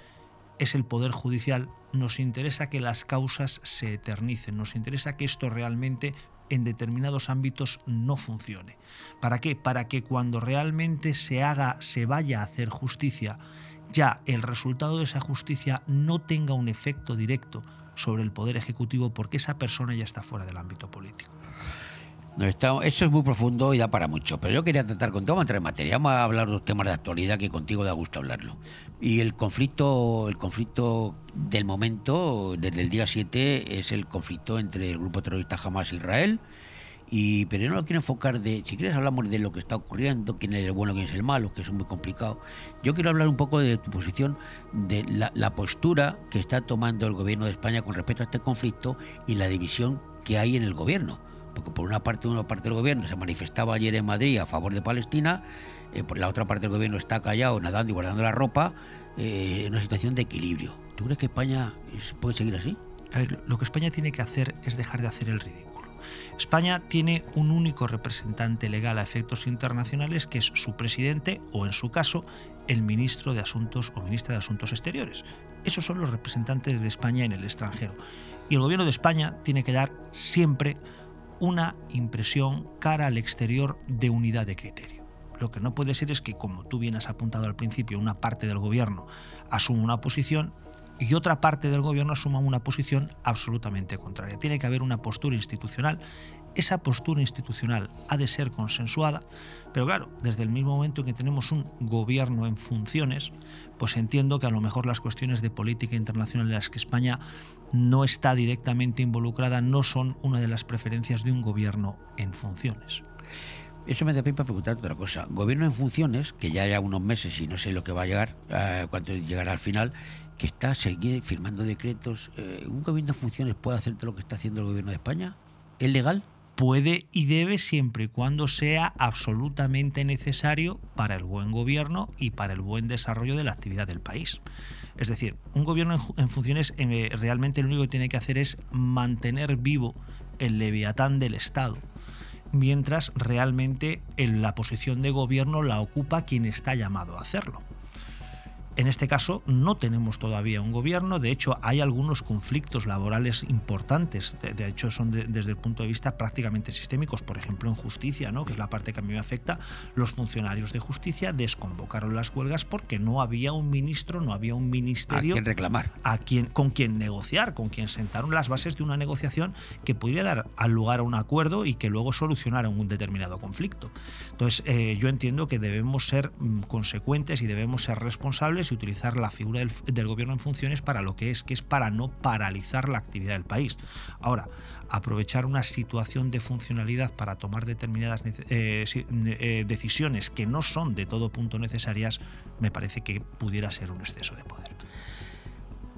es el Poder Judicial, nos interesa que las causas se eternicen, nos interesa que esto realmente en determinados ámbitos no funcione. ¿Para qué? Para que cuando realmente se haga, se vaya a hacer justicia, ya el resultado de esa justicia no tenga un efecto directo sobre el poder ejecutivo porque esa persona ya está fuera del ámbito político.
Eso es muy profundo y da para mucho. Pero yo quería tratar contigo, vamos a entrar en materia, vamos a hablar de los temas de actualidad que contigo da gusto hablarlo. Y el conflicto, el conflicto del momento, desde el día 7, es el conflicto entre el grupo terrorista Hamas e Israel. Y, pero no lo quiero enfocar de, si quieres hablamos de lo que está ocurriendo, quién es el bueno, quién es el malo, que es muy complicado. Yo quiero hablar un poco de tu posición, de la, postura que está tomando el gobierno de España con respecto a este conflicto y la división que hay en el gobierno. Porque por una parte, una parte del gobierno se manifestaba ayer en Madrid a favor de Palestina, eh, por la otra parte del gobierno está callado, nadando y guardando la ropa, eh, en una situación de equilibrio. ¿Tú crees que España es- puede seguir así?
Lo que España tiene que hacer es dejar de hacer el ridículo. España tiene un único representante legal a efectos internacionales que es su presidente o, en su caso, el ministro de Asuntos o ministra de Asuntos Exteriores. Esos son los representantes de España en el extranjero. Y el gobierno de España tiene que dar siempre una impresión cara al exterior de unidad de criterio. Lo que no puede ser es que, como tú bien has apuntado al principio, una parte del gobierno asuma una posición y otra parte del gobierno asuma una posición absolutamente contraria. Tiene que haber una postura institucional. Esa postura institucional ha de ser consensuada, pero claro, desde el mismo momento en que tenemos un gobierno en funciones, pues entiendo que a lo mejor las cuestiones de política internacional en las que España no está directamente involucrada no son una de las preferencias de un gobierno en funciones.
Eso me da pie para preguntarte otra cosa. Gobierno en funciones, que ya hay unos meses y no sé lo que va a llegar, eh, cuánto llegará al final, que está seguir firmando decretos. Eh, ¿Un gobierno en funciones puede hacer todo lo que está haciendo el gobierno de España? ¿Es legal?
puede y debe siempre y cuando sea absolutamente necesario para el buen gobierno y para el buen desarrollo de la actividad del país. Es decir, un gobierno en, funciones eh, realmente lo único que tiene que hacer es mantener vivo el leviatán del Estado, mientras realmente en la posición de gobierno la ocupa quien está llamado a hacerlo. En este caso no tenemos todavía un gobierno, de hecho hay algunos conflictos laborales importantes, de, de hecho son de- desde el punto de vista prácticamente sistémicos, por ejemplo en justicia, ¿no? que es la parte que a mí me afecta, los funcionarios de justicia desconvocaron las huelgas porque no había un ministro, no había un ministerio
¿A quién reclamar?
a quien, con quien negociar, con quien sentaron las bases de una negociación que pudiera dar al lugar a un acuerdo y que luego solucionara un determinado conflicto. Entonces, eh, yo entiendo que debemos ser mm, consecuentes y debemos ser responsables y utilizar la figura del, gobierno en funciones para lo que es, que es para no paralizar la actividad del país. Ahora, aprovechar una situación de funcionalidad para tomar determinadas eh, eh, decisiones que no son de todo punto necesarias, me parece que pudiera ser un exceso de poder.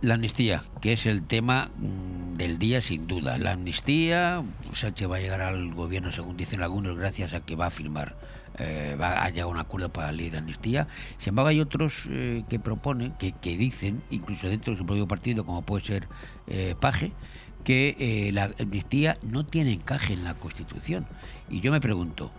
La amnistía, que es el tema mm, del día sin duda. La amnistía, Sánchez va a llegar al gobierno, según dicen algunos, gracias a que va a firmar, eh, va a llegar a un acuerdo para la ley de amnistía. Sin embargo, hay otros eh, que proponen, que, que dicen, incluso dentro de su propio partido, como puede ser eh, Paje, que eh, la amnistía no tiene encaje en la Constitución. Y yo me pregunto,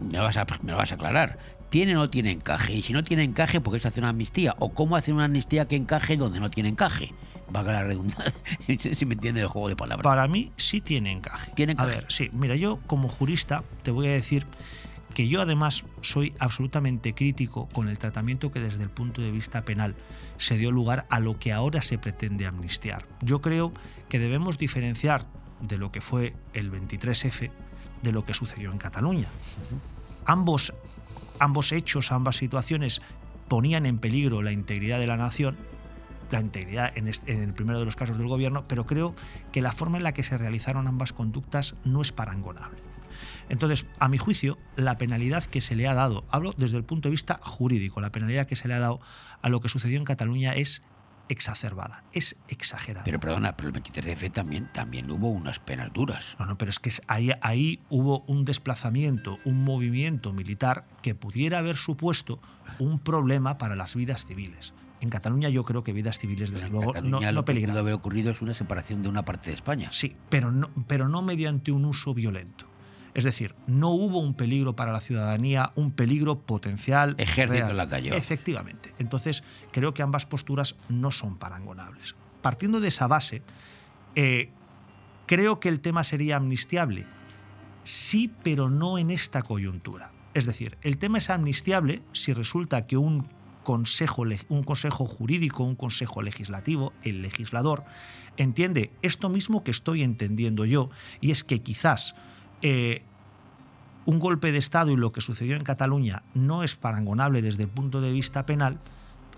me lo vas a, me lo vas a aclarar, ¿tiene o no tiene encaje? Y si no tiene encaje, ¿por qué se hace una amnistía? ¿O cómo hacer una amnistía que encaje donde no tiene encaje? Valga la redundancia, si me entiende el juego de palabras.
Para mí sí tiene encaje.
¿Tiene
A
encaje?
ver, sí, mira, yo como jurista te voy a decir que yo además soy absolutamente crítico con el tratamiento que desde el punto de vista penal se dio lugar a lo que ahora se pretende amnistiar. Yo creo que debemos diferenciar de lo que fue el 23F de lo que sucedió en Cataluña. Ambos, ambos hechos, ambas situaciones ponían en peligro la integridad de la nación, la integridad en, este- en el primero de los casos del gobierno, pero creo que la forma en la que se realizaron ambas conductas no es parangonable. Entonces, a mi juicio, la penalidad que se le ha dado, hablo desde el punto de vista jurídico, la penalidad que se le ha dado a lo que sucedió en Cataluña es exacerbada, es exagerada.
Pero perdona, pero el 23F también, también hubo unas penas duras.
No, no, pero es que ahí, ahí hubo un desplazamiento, un movimiento militar que pudiera haber supuesto un problema para las vidas civiles. En Cataluña yo creo que vidas civiles, desde luego, no,
Cataluña
no
lo que
peligran.
pudo haber ocurrido es una separación de una parte de España.
Sí, pero no, pero no mediante un uso violento. Es decir, no hubo un peligro para la ciudadanía, un peligro potencial.
Ejército
real.
en la calle.
Efectivamente. Entonces, creo que ambas posturas no son parangonables. Partiendo de esa base, eh, creo que el tema sería amnistiable. Sí, pero no en esta coyuntura. Es decir, el tema es amnistiable si resulta que un consejo, un consejo jurídico, un consejo legislativo, el legislador, entiende esto mismo que estoy entendiendo yo, y es que quizás eh, un golpe de Estado y lo que sucedió en Cataluña no es parangonable desde el punto de vista penal,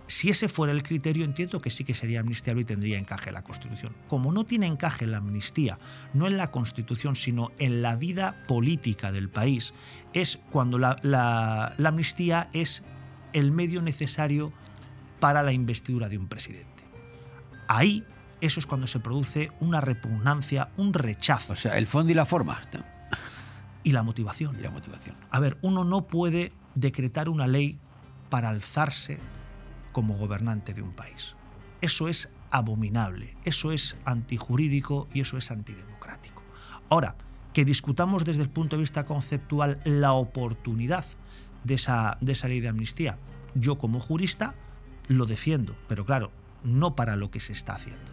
si ese fuera el criterio, entiendo que sí que sería amnistiable y tendría encaje en la Constitución. Como no tiene encaje la amnistía, no en la Constitución, sino en la vida política del país, es cuando la, la- la amnistía es el medio necesario para la investidura de un presidente. Ahí, eso es cuando se produce una repugnancia, un rechazo.
O sea, el fondo y la forma.
Y la motivación.
Y la motivación.
A ver, uno no puede decretar una ley para alzarse como gobernante de un país. Eso es abominable, eso es antijurídico y eso es antidemocrático. Ahora, que discutamos desde el punto de vista conceptual la oportunidad de esa, de esa ley de amnistía, yo como jurista lo defiendo, pero claro, no para lo que se está haciendo.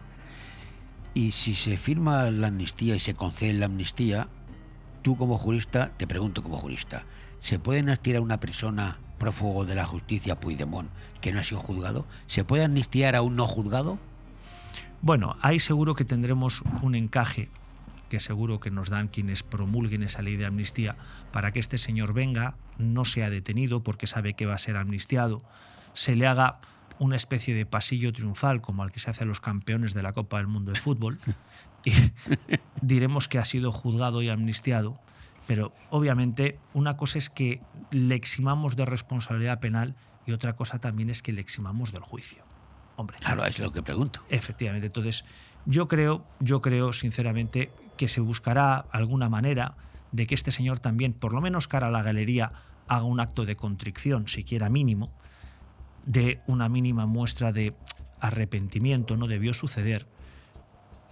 Y si se firma la amnistía y se concede la amnistía, tú como jurista, te pregunto como jurista, ¿se puede amnistiar a una persona prófugo de la justicia, Puigdemont, que no ha sido juzgado? ¿Se puede amnistiar a un no juzgado?
Bueno, ahí seguro que tendremos un encaje que seguro que nos dan quienes promulguen esa ley de amnistía para que este señor venga, no sea detenido porque sabe que va a ser amnistiado, se le haga una especie de pasillo triunfal como al que se hace a los campeones de la Copa del Mundo de Fútbol y diremos que ha sido juzgado y amnistiado, pero obviamente una cosa es que le eximamos de responsabilidad penal y otra cosa también es que le eximamos del juicio. Hombre,
Claro, es lo que pregunto.
Efectivamente. Entonces, yo creo, yo creo sinceramente que se buscará alguna manera de que este señor también, por lo menos cara a la galería, haga un acto de contrición, siquiera mínimo, de una mínima muestra de arrepentimiento, no debió suceder,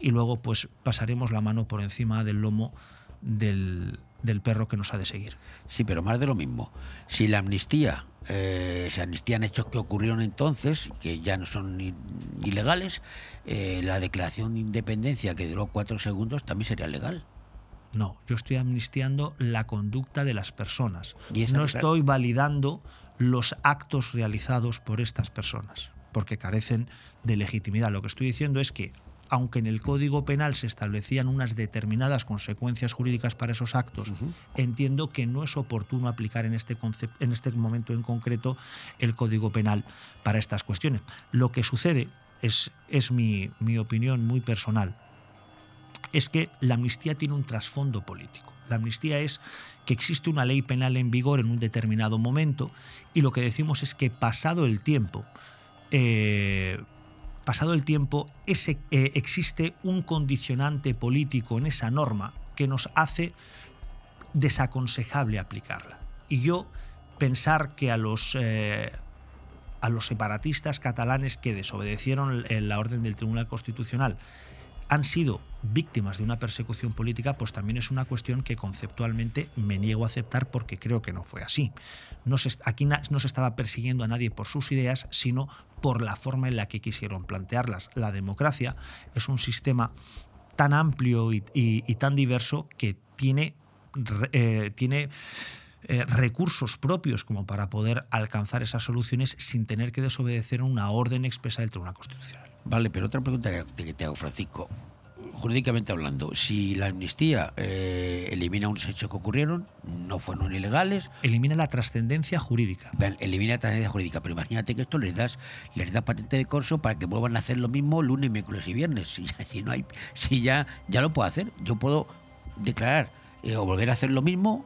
y luego pues pasaremos la mano por encima del lomo del, del perro que nos ha de seguir.
Sí, pero más de lo mismo. Si la amnistía, eh, se amnistían hechos que ocurrieron entonces, que ya no son ni- ilegales, eh, la declaración de independencia que duró cuatro segundos también sería legal.
No, yo estoy amnistiando la conducta de las personas.
Y
No estoy validando los actos realizados por estas personas, porque carecen de legitimidad. Lo que estoy diciendo es que, aunque en el Código Penal se establecían unas determinadas consecuencias jurídicas para esos actos, entiendo que no es oportuno aplicar en este, en este momento en concreto el Código Penal para estas cuestiones. Lo que sucede es, es mi, mi opinión muy personal es que la amnistía tiene un trasfondo político. La amnistía es que existe una ley penal en vigor en un determinado momento y lo que decimos es que pasado el tiempo, eh, pasado el tiempo, eh, existe un condicionante político en esa norma que nos hace desaconsejable aplicarla. Y yo pensar que a los, eh, a los separatistas catalanes que desobedecieron en la orden del Tribunal Constitucional han sido víctimas de una persecución política, pues también es una cuestión que conceptualmente me niego a aceptar porque creo que no fue así. Aquí no se estaba persiguiendo a nadie por sus ideas, sino por la forma en la que quisieron plantearlas. La democracia es un sistema tan amplio y, tan diverso que tiene, eh, eh, recursos propios como para poder alcanzar esas soluciones sin tener que desobedecer una orden expresa del Tribunal Constitucional.
Vale, pero otra pregunta que te hago, Francisco. Jurídicamente hablando, si la amnistía eh, elimina unos hechos que ocurrieron, no fueron ilegales.
Elimina la trascendencia jurídica.
Elimina la trascendencia jurídica, pero imagínate que esto les das, les das patente de corso para que vuelvan a hacer lo mismo lunes, miércoles y viernes. Si, ya- si no hay, si ya, ya lo puedo hacer, yo puedo declarar eh, o volver a hacer lo mismo,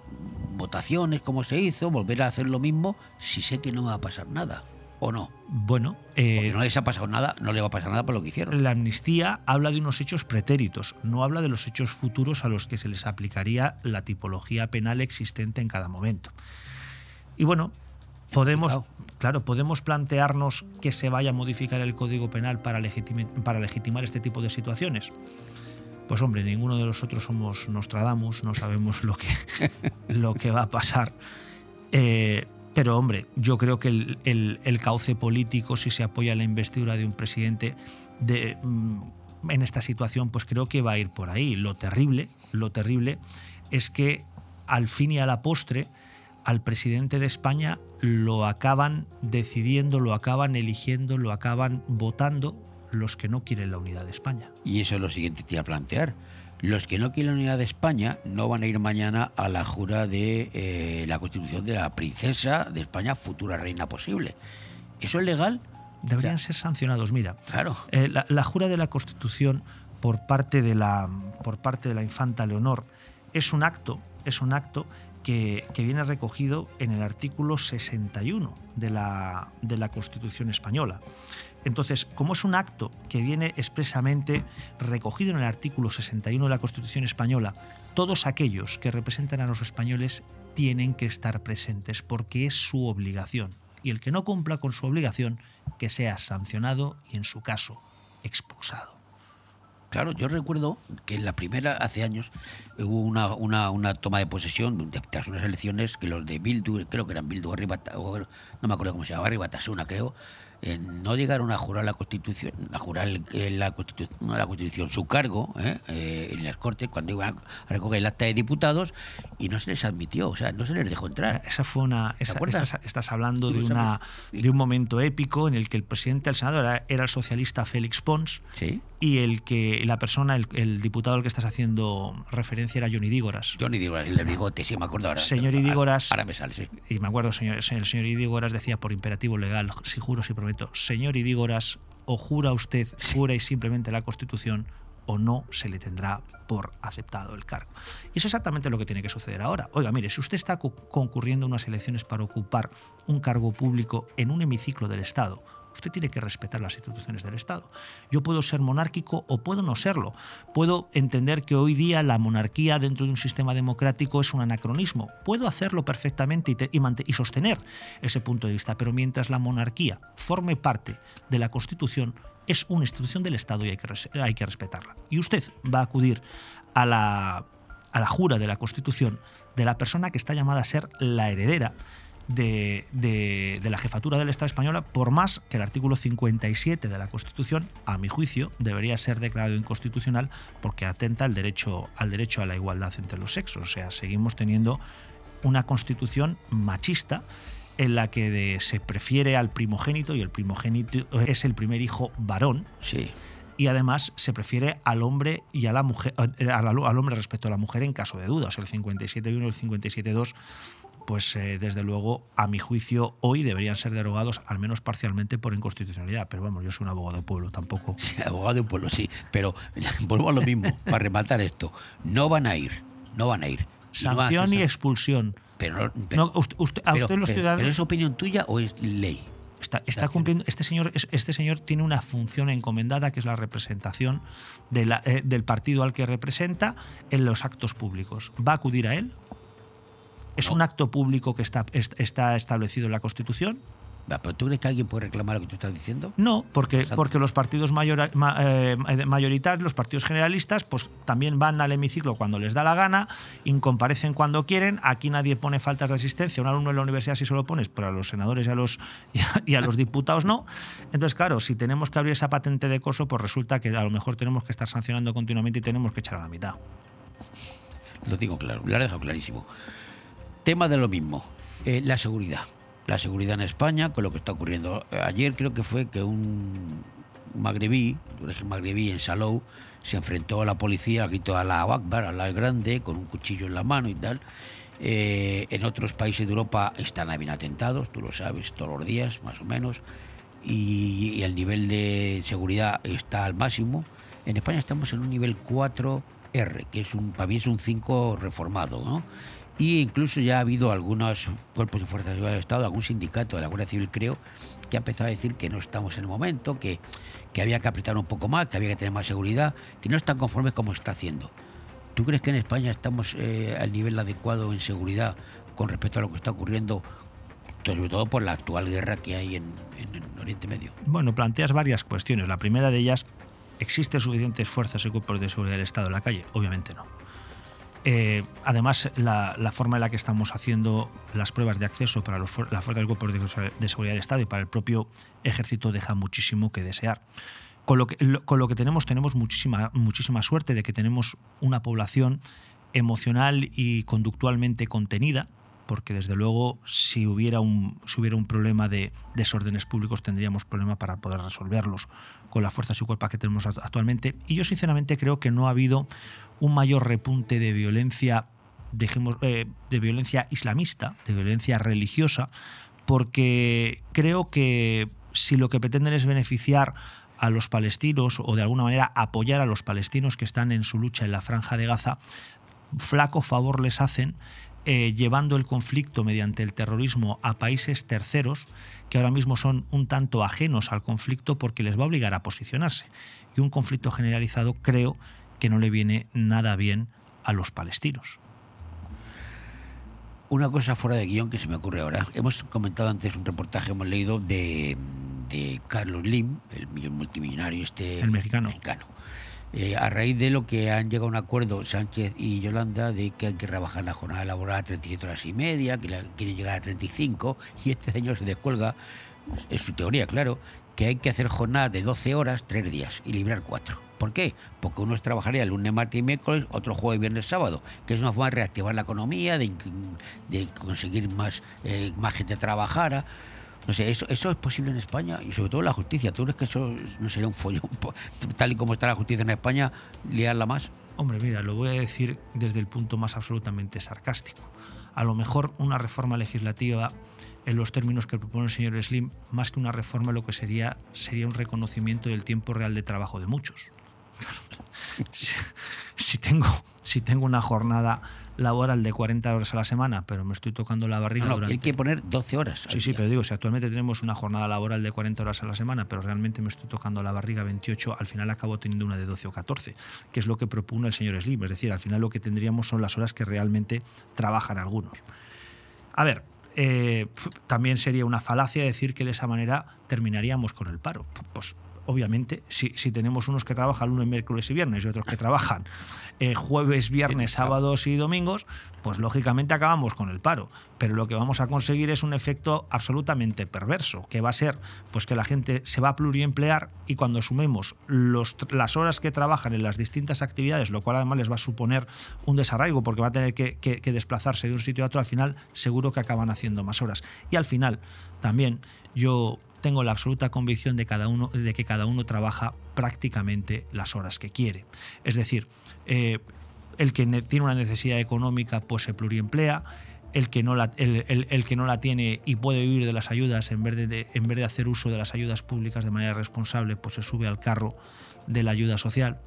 votaciones como se hizo, volver a hacer lo mismo, si sé que no me va a pasar nada, o no.
Bueno, eh,
Porque no les ha pasado nada, no le va a pasar nada por lo que hicieron.
La amnistía habla de unos hechos pretéritos, no habla de los hechos futuros a los que se les aplicaría la tipología penal existente en cada momento. Y bueno, podemos, claro, podemos plantearnos que se vaya a modificar el Código Penal para legitimar este tipo de situaciones. Pues hombre, ninguno de nosotros somos Nostradamus, no sabemos lo que, lo que va a pasar. Eh, pero hombre, yo creo que el, cauce político, si se apoya la investidura de un presidente de, mm, en esta situación, pues creo que va a ir por ahí. Lo terrible, lo terrible es que al fin y a la postre, al presidente de España lo acaban decidiendo, lo acaban eligiendo, lo acaban votando los que no quieren la unidad de España.
Y eso es lo siguiente que te iba a plantear. Los que no quieren la unidad de España no van a ir mañana a la jura de eh, la constitución de la princesa de España, futura reina posible. ¿Eso es legal?
Deberían ser sancionados. Mira,
Claro.
Eh, la, la jura de la Constitución por parte de la, por parte de la infanta Leonor es un acto, es un acto que, que viene recogido en el artículo 61 de la, de la Constitución española. Entonces, como es un acto que viene expresamente recogido en el artículo 61 de la Constitución española, todos aquellos que representan a los españoles tienen que estar presentes porque es su obligación. Y el que no cumpla con su obligación, que sea sancionado y, en su caso, expulsado.
Claro, yo recuerdo que en la primera, hace años, hubo una, una, una toma de posesión de- tras unas elecciones que los de Bildu, creo que eran Bildu, o no me acuerdo cómo se llamaba, Arribatasuna, creo, eh, no llegaron a jurar la Constitución, a jurar el- eh, la, Constitución, la Constitución, su cargo eh, eh, en las Cortes cuando iban a recoger el acta de diputados y no se les admitió, o sea, no se les dejó entrar.
Esa fue una. esa- estás, estás hablando de, una, de un momento épico en el que el presidente del Senado era, era el socialista Félix Pons
Sí.
y el que la persona, el, el diputado al que estás haciendo referencia era Johnny Dígoras.
Johnny Dígoras, el del bigote, sí, me acuerdo ahora.
Señor Idígoras.
Ahora me sale, sí.
Y me acuerdo, señor, el señor Idígoras decía por imperativo legal, si juro, si prometo, señor Idígoras, o jura usted, jura y simplemente la Constitución, o no se le tendrá por aceptado el cargo. Y eso es exactamente lo que tiene que suceder ahora. Oiga, mire, si usted está co- concurriendo a unas elecciones para ocupar un cargo público en un hemiciclo del Estado, usted tiene que respetar las instituciones del Estado. Yo puedo ser monárquico o puedo no serlo. Puedo entender que hoy día la monarquía dentro de un sistema democrático es un anacronismo. Puedo hacerlo perfectamente y, te- y sostener ese punto de vista, pero mientras la monarquía forme parte de la Constitución, es una institución del Estado y hay que, hay que respetarla. Y usted va a acudir a la, a la jura de la Constitución de la persona que está llamada a ser la heredera de, de- de la jefatura del Estado española, por más que el artículo 57 de la Constitución, a mi juicio, debería ser declarado inconstitucional porque atenta al derecho, al derecho a la igualdad entre los sexos. O sea, seguimos teniendo una constitución machista en la que de- se prefiere al primogénito y el primogénito es el primer hijo varón.
Sí.
Y además se prefiere al hombre y a la mujer, eh, al, hombre respecto a la mujer en caso de duda. O sea, el 57.1 y el 57.2 pues eh, desde luego, a mi juicio, hoy deberían ser derogados al menos parcialmente por inconstitucionalidad. Pero vamos, yo soy un abogado de pueblo, tampoco.
abogado de pueblo, sí. Pero vuelvo a lo mismo, para rematar esto. No van a ir, no van a ir. No van
Sanción y expulsión.
Pero, no- pero-
No, usted- usted- a
pero-
usted los ciudadanos-
¿pero es opinión tuya o es ley?
Está, está cumpliendo. Este señor, es- este señor tiene una función encomendada que es la representación de la- eh, del partido al que representa en los actos públicos. ¿Va a acudir a él? ¿Es un acto público que está, est- está establecido en la Constitución?
¿Pero tú crees que alguien puede reclamar lo que tú estás diciendo?
No, porque, porque los partidos ma- eh, mayoritarios, los partidos generalistas, pues también van al hemiciclo cuando les da la gana, incomparecen cuando quieren. Aquí nadie pone faltas de asistencia. Un alumno en la universidad sí se lo pones, pero a los senadores y a los, y a, y a los diputados no. Entonces, claro, si tenemos que abrir esa patente de coso, pues resulta que a lo mejor tenemos que estar sancionando continuamente y tenemos que echar a la mitad.
Lo tengo claro, lo he dejado clarísimo. Tema de lo mismo, eh, la seguridad. La seguridad en España, con lo que está ocurriendo. Ayer creo que fue que un magrebí, un origen magrebí en Salou, se enfrentó a la policía, gritó a la Akbar, a la grande, con un cuchillo en la mano y tal. Eh, en otros países de Europa están habiendo atentados, tú lo sabes, todos los días, más o menos. Y, y el nivel de seguridad está al máximo. En España estamos en un nivel 4R, que es un, para mí es un 5 reformado, ¿no? Y incluso ya ha habido algunos cuerpos de fuerzas del Estado, algún sindicato de la Guardia Civil, creo, que ha empezado a decir que no estamos en el momento, que, que había que apretar un poco más, que había que tener más seguridad, que no están conformes como está haciendo. ¿Tú crees que en España estamos eh, al nivel adecuado en seguridad con respecto a lo que está ocurriendo, sobre todo por la actual guerra que hay en, en- en Oriente Medio?
Bueno, planteas varias cuestiones. La primera de ellas, ¿existe suficientes fuerzas y cuerpos de seguridad del Estado en la calle? Obviamente no. Eh, además, la, forma en la que estamos haciendo las pruebas de acceso para los, fuer- las fuerzas y cuerpos de, seguridad del Estado y para el propio ejército deja muchísimo que desear. Con lo que, lo- con lo que tenemos, tenemos muchísima, muchísima suerte de que tenemos una población emocional y conductualmente contenida, porque desde luego si hubiera un, si hubiera un problema de desórdenes públicos tendríamos problema para poder resolverlos con las fuerzas y cuerpos que tenemos act- actualmente. Y yo sinceramente creo que no ha habido un mayor repunte de violencia, dejemos, eh, de violencia islamista, de violencia religiosa, porque creo que si lo que pretenden es beneficiar a los palestinos o de alguna manera apoyar a los palestinos que están en su lucha en la franja de Gaza, flaco favor les hacen eh, llevando el conflicto mediante el terrorismo a países terceros que ahora mismo son un tanto ajenos al conflicto porque les va a obligar a posicionarse. Y un conflicto generalizado creo que no le viene nada bien a los palestinos.
Una cosa fuera de guion que se me ocurre ahora. Hemos comentado antes un reportaje, hemos leído de, de Carlos Lim, el millo- multimillonario este
El mexicano.
Eh, a raíz de lo que han llegado a un acuerdo Sánchez y Yolanda de que hay que rebajar la jornada laboral a 37 horas y media, que la, quieren llegar a 35, y este señor se descuelga, es su teoría, claro, que hay que hacer jornada de 12 horas, 3 días y librar 4. ¿Por qué? Porque uno trabajaría lunes, martes y miércoles, otro jueves, viernes, sábado, que es una forma de reactivar la economía, de, de conseguir más, eh, más gente trabajara. No sé, eso, eso es posible en España y sobre todo la justicia. ¿Tú crees que eso no sería un follón, po- tal y como está la justicia en España, liarla más?
Hombre, mira, lo voy a decir desde el punto más absolutamente sarcástico. A lo mejor una reforma legislativa en los términos que propone el señor Slim, más que una reforma, lo que sería sería un reconocimiento del tiempo real de trabajo de muchos. Si, tengo, si tengo una jornada laboral de 40 horas a la semana, pero me estoy tocando la barriga
No, no,
durante...
hay que poner 12 horas.
Sí, sí,
día.
pero digo, si actualmente tenemos una jornada laboral de 40 horas a la semana, pero realmente me estoy tocando la barriga 28, al final acabo teniendo una de 12 o 14, que es lo que propone el señor Slim. Es decir, al final lo que tendríamos son las horas que realmente trabajan algunos. A ver, eh, también sería una falacia decir que de esa manera terminaríamos con el paro. Pues obviamente, si, si tenemos unos que trabajan lunes, miércoles y viernes y otros que trabajan eh, jueves, viernes, sábados y domingos, pues lógicamente acabamos con el paro. Pero lo que vamos a conseguir es un efecto absolutamente perverso, que va a ser pues que la gente se va a pluriemplear y cuando sumemos los, las horas que trabajan en las distintas actividades, lo cual además les va a suponer un desarraigo porque va a tener que, que- que desplazarse de un sitio a otro, al final seguro que acaban haciendo más horas. Y al final también yo tengo la absoluta convicción de, cada uno, de que cada uno trabaja prácticamente las horas que quiere. Es decir, eh, el que ne- tiene una necesidad económica pues se pluriemplea, el que no la, el que no la tiene y puede vivir de las ayudas en vez de, de- en vez de hacer uso de las ayudas públicas de manera responsable, pues se sube al carro de la ayuda social.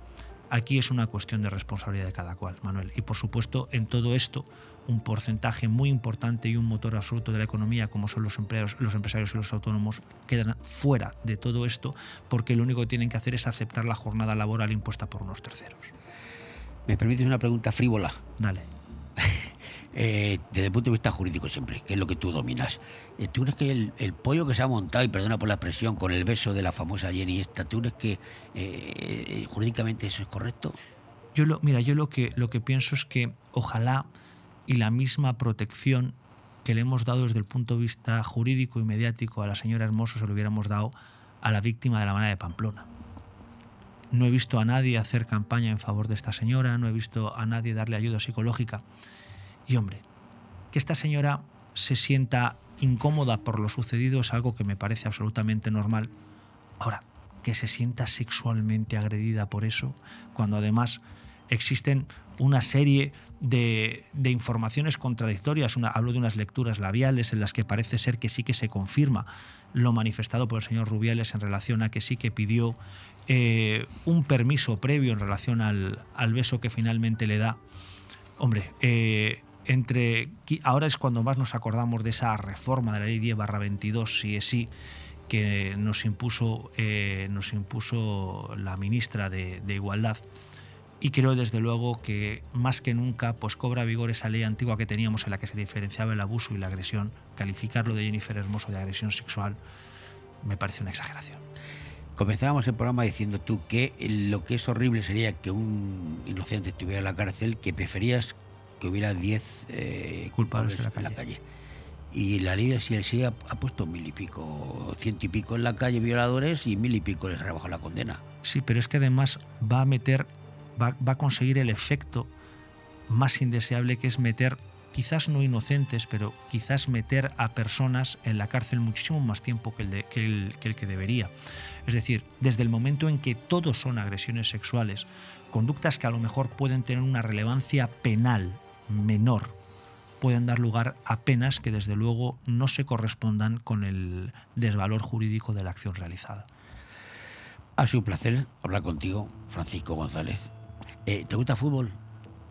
Aquí es una cuestión de responsabilidad de cada cual, Manuel. Y por supuesto, en todo esto, un porcentaje muy importante y un motor absoluto de la economía, como son los empleados, los empresarios y los autónomos, quedan fuera de todo esto porque lo único que tienen que hacer es aceptar la jornada laboral impuesta por unos terceros.
¿Me permites una pregunta frívola?
Dale.
eh, desde el punto de vista jurídico siempre, que es lo que tú dominas. Eh, ¿Tú crees que el, el pollo que se ha montado, y perdona por la expresión, con el beso de la famosa Jenny esta, ¿tú crees que eh, jurídicamente eso es correcto?
Yo lo, mira, yo lo que, lo que pienso es que ojalá y la misma protección que le hemos dado desde el punto de vista jurídico y mediático a la señora Hermoso se lo hubiéramos dado a la víctima de la manera de Pamplona. No he visto a nadie hacer campaña en favor de esta señora, no he visto a nadie darle ayuda psicológica. Y hombre, que esta señora se sienta incómoda por lo sucedido es algo que me parece absolutamente normal. Ahora, que se sienta sexualmente agredida por eso, cuando además existen una serie de, de informaciones contradictorias. Hablo de unas lecturas labiales en las que parece ser que sí que se confirma lo manifestado por el señor Rubiales en relación a que sí que pidió eh, un permiso previo en relación al, al beso que finalmente le da. Hombre, eh, entre ahora es cuando más nos acordamos de esa reforma de la ley 10 barra 22, si es sí, que nos impuso, eh, nos impuso la ministra de Igualdad. Y creo desde luego que más que nunca pues cobra vigor esa ley antigua que teníamos en la que se diferenciaba el abuso y la agresión. Calificarlo de Jennifer Hermoso de agresión sexual me parece una exageración.
Comenzábamos el programa diciendo tú que lo que es horrible sería que un inocente estuviera en la cárcel, que preferías que hubiera 10 eh, culpables en la, calle. Y la ley de sí ha, ha puesto mil y pico, ciento y pico en la calle violadores y mil y pico les rebajó la condena.
Sí, pero es que además va a meter, va, va a conseguir el efecto más indeseable que es meter, quizás no inocentes, pero quizás meter a personas en la cárcel muchísimo más tiempo que el, que que el que debería. Es decir, desde el momento en que todos son agresiones sexuales, conductas que a lo mejor pueden tener una relevancia penal menor, pueden dar lugar a penas que desde luego no se correspondan con el desvalor jurídico de la acción realizada.
Ha sido un placer hablar contigo, Francisco González. Eh, ¿Te gusta fútbol?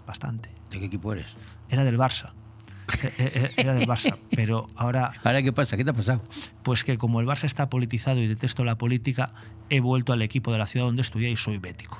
Bastante.
¿De qué equipo eres?
Era del Barça. Eh, eh, Era del Barça, pero ahora...
¿Ahora qué pasa? ¿Qué te ha pasado?
Pues que como el Barça está politizado y detesto la política, he vuelto al equipo de la ciudad donde estudié y soy bético.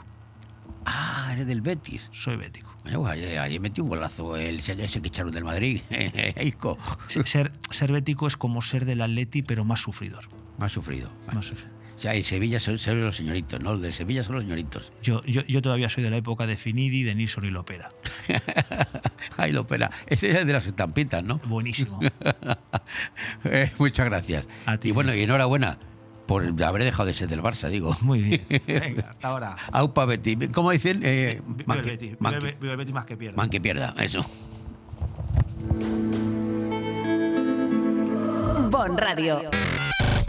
Ah, eres del Betis.
Soy bético.
Bueno, pues ayer, ayer metió un golazo el ese que echaron del Madrid, Isco.
Ser, ser bético es como ser del Atleti, pero más sufridor.
Más sufrido.
Más sufrido.
O sea, en Sevilla son, son los señoritos, ¿no? Los de Sevilla son los señoritos.
Yo, yo, yo todavía soy de la época de Finidi, de Nilsson y Lopera.
Ay, lo opera. Ese es de las estampitas, ¿no?
Buenísimo.
Eh, muchas gracias. y bueno, y enhorabuena por haber dejado de ser del Barça, digo.
Muy bien. Venga, hasta ahora.
Aupa Betty. ¿Cómo dicen? Eh,
Viva
man
el Betis,
man
el- el Betis más que pierda.
man que pierda, eso.
Bon Radio.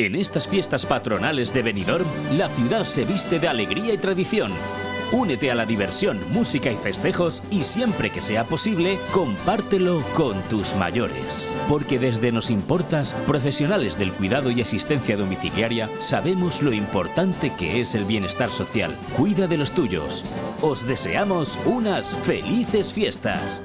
En estas fiestas patronales de Benidorm, la ciudad se viste de alegría y tradición. Únete a la diversión, música y festejos y siempre que sea posible, compártelo con tus mayores. Porque desde Nos Importas, profesionales del cuidado y asistencia domiciliaria, sabemos lo importante que es el bienestar social. Cuida de los tuyos. Os deseamos unas felices fiestas.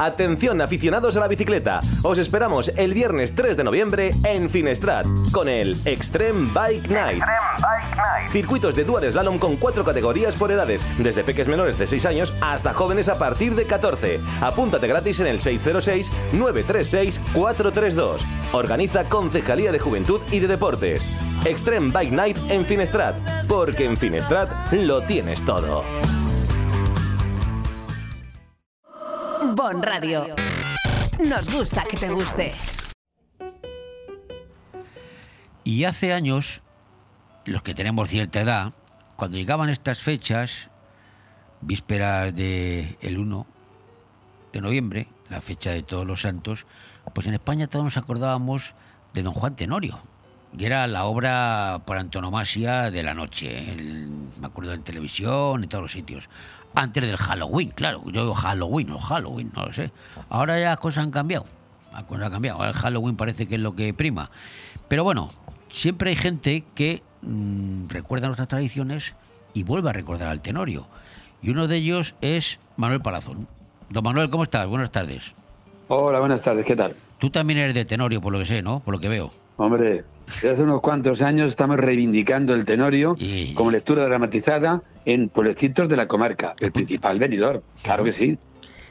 Atención aficionados a la bicicleta, os esperamos el viernes 3 de noviembre en Finestrat con el Extreme Bike Night. Circuitos de dual slalom con cuatro categorías por edades, desde peques menores de 6 años hasta jóvenes a partir de 14. Apúntate gratis en el 606-936-432. Organiza Concejalía de Juventud y de Deportes. Extreme Bike Night en Finestrat, porque en Finestrat lo tienes todo.
Bon Radio. Nos gusta que te guste.
Y hace años, los que tenemos cierta edad, cuando llegaban estas fechas, vísperas del el 1 de noviembre, la fecha de todos los santos, pues en España todos nos acordábamos de don Juan Tenorio. Y era la obra por antonomasia de la noche. El- me acuerdo en televisión, en todos los sitios. Antes del Halloween, claro. Yo digo Halloween o Halloween, no lo sé. Ahora ya las cosas han cambiado. Las cosas han cambiado. Ahora el Halloween parece que es lo que prima. Pero bueno, siempre hay gente que mm, recuerda nuestras tradiciones y vuelve a recordar al Tenorio. Y uno de ellos es Manuel Palazón. Don Manuel, ¿cómo estás? Buenas tardes.
Hola, buenas tardes, ¿qué tal?
Tú también eres de Tenorio, por lo que sé, ¿no? Por lo que veo.
Hombre, desde hace unos cuantos años estamos reivindicando el Tenorio como lectura dramatizada en pueblecitos de la comarca, el principal venidor, claro que sí.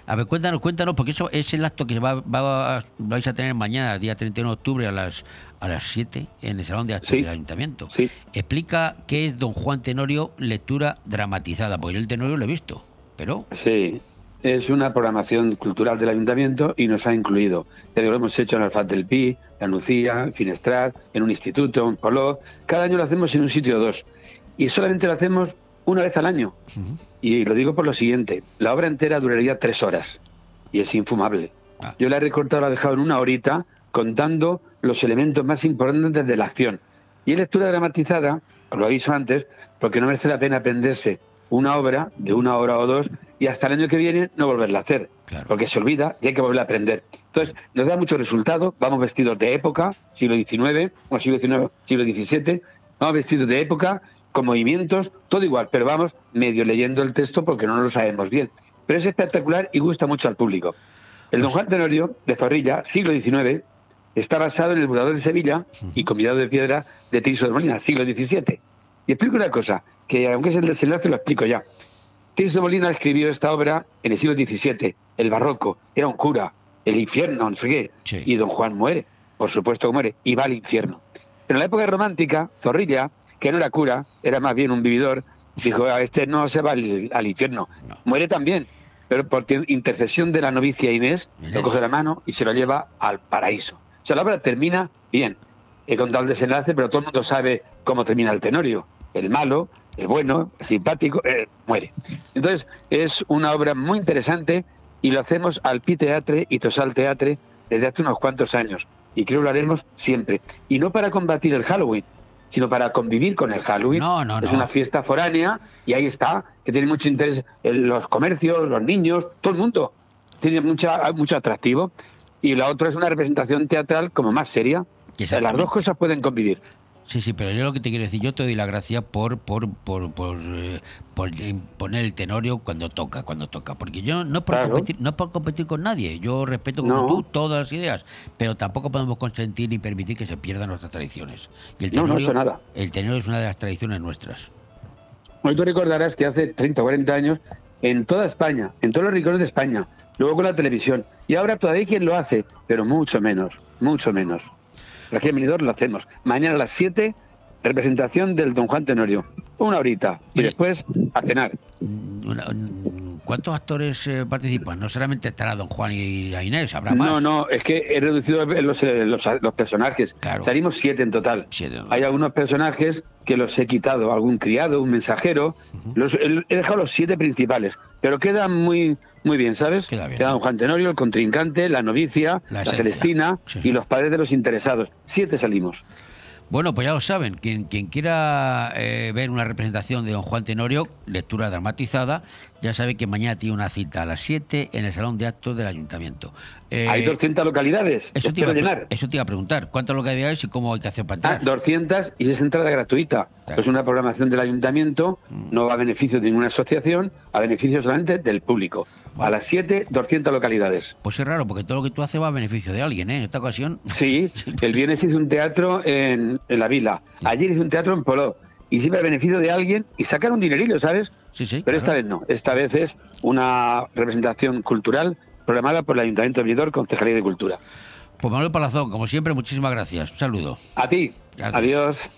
A ver, cuéntanos, cuéntanos, porque eso es el acto que va, va- vais a tener mañana, día 31 de octubre, a las, a las 7, en el Salón de Actos del Ayuntamiento. Explica qué es Don Juan Tenorio, lectura dramatizada, porque yo el Tenorio lo he visto, pero...
Sí, es una programación cultural del ayuntamiento y nos ha incluido. Ya digo, lo hemos hecho en Alfaz del Pi, en Lucía, en Finestrat, en un instituto, en Poló. Cada año lo hacemos en un sitio o dos. Y solamente lo hacemos una vez al año. Y lo digo por lo siguiente, la obra entera duraría tres horas y es infumable. Yo la he recortado, la he dejado en una horita contando los elementos más importantes de la acción. Y es lectura dramatizada, os lo aviso antes, porque no merece la pena aprenderse una obra de una hora o dos y hasta el año que viene no volverla a hacer, porque se olvida y hay que volverla a aprender. Entonces, nos da mucho resultado, vamos vestidos de época, siglo XIX, o siglo XIX, siglo XVII, vamos vestidos de época, con movimientos, todo igual, pero vamos medio leyendo el texto porque no lo sabemos bien. Pero es espectacular y gusta mucho al público. El Don Juan Tenorio, de Zorrilla, siglo XIX, está basado en el Burador de Sevilla y convidado de piedra de Tirso de Molina, siglo XVII. Y explico una cosa, que aunque es el desenlace, lo explico ya. Tirso de Molina escribió esta obra en el siglo XVII, el barroco, era un cura, el infierno, no sé qué. Y don Juan muere, por supuesto que muere, y va al infierno. Pero en la época romántica, Zorrilla, que no era cura, era más bien un vividor, dijo, "Ah, este no se va al, al infierno, muere también, pero por intercesión de la novicia Inés, lo coge la mano y se lo lleva al paraíso. O sea, la obra termina bien. He contado el desenlace, pero todo el mundo sabe cómo termina el tenorio. El malo, bueno, simpático, eh, muere. Entonces, es una obra muy interesante y lo hacemos al Pi Teatre y Tosal Teatre desde hace unos cuantos años. Y creo que lo haremos siempre. Y no para combatir el Halloween, sino para convivir con el Halloween. es
no.
una fiesta foránea y ahí está, que tiene mucho interés en los comercios, los niños, todo el mundo. Tiene mucha, mucho atractivo. Y la otra es una representación teatral como más seria. Las dos cosas pueden convivir.
Sí, sí, pero yo lo que te quiero decir, yo te doy la gracia por por por por, eh, por poner el tenorio cuando toca, cuando toca, porque yo no por
Claro.
competir, no por competir con nadie, yo respeto como
No.
tú todas las ideas, pero tampoco podemos consentir ni permitir que se pierdan nuestras tradiciones. Y el
No, no,
tenorio,
eso nada.
el tenorio es una de las tradiciones nuestras.
Hoy tú recordarás que hace 30 o 40 años, en toda España, en todos los rincones de España, luego con la televisión, y ahora todavía hay quien lo hace, pero mucho menos, mucho menos. En Benidorm lo hacemos. Mañana a las 7, representación del Don Juan Tenorio. Una horita. Y después a cenar.
Una- un- ¿Cuántos actores eh, participan? No solamente estará Don Juan y a Inés, habrá más.
No, no, es que he reducido los, eh, los, los personajes. Salimos siete en total. Hay algunos personajes que los he quitado, algún criado, un mensajero. los, he dejado los siete principales, pero quedan muy muy bien, ¿sabes?
Queda bien.
Queda don Juan Tenorio, el contrincante, la novicia,
La.
Celestina
Sí.
y los padres de los interesados. Siete salimos.
Bueno, pues ya lo saben. Quien, quien quiera eh, ver una representación de don Juan Tenorio, lectura dramatizada, ya sabe que mañana tiene una cita a las 7 en el Salón de Actos del Ayuntamiento. Eh,
Hay 200 localidades.
eso, te iba a,
llenar.
eso te iba a preguntar. ¿Cuántas localidades y cómo hay que hacer para
Ah,
entrar?
200 y es entrada gratuita. Es una programación del ayuntamiento,
Mm.
no va a beneficio de ninguna asociación, a beneficio solamente del público. A las 7, 200 localidades.
Pues es raro, porque todo lo que tú haces va a beneficio de alguien, ¿eh? En esta ocasión.
Sí, el viernes hice un teatro en, en la Vila, ayer hice un teatro en Poló, y siempre a beneficio de alguien y sacar un dinerillo, ¿sabes?
Sí, sí.
Pero esta vez no, esta vez es una representación cultural programada por el Ayuntamiento de Benidorm, Concejalía de Cultura.
Pues Manuel Palazón, como siempre, muchísimas gracias. Un saludo.
A ti, adiós.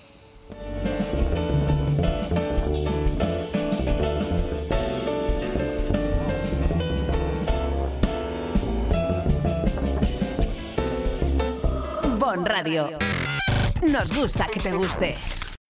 Bon Radio. Nos gusta que te guste.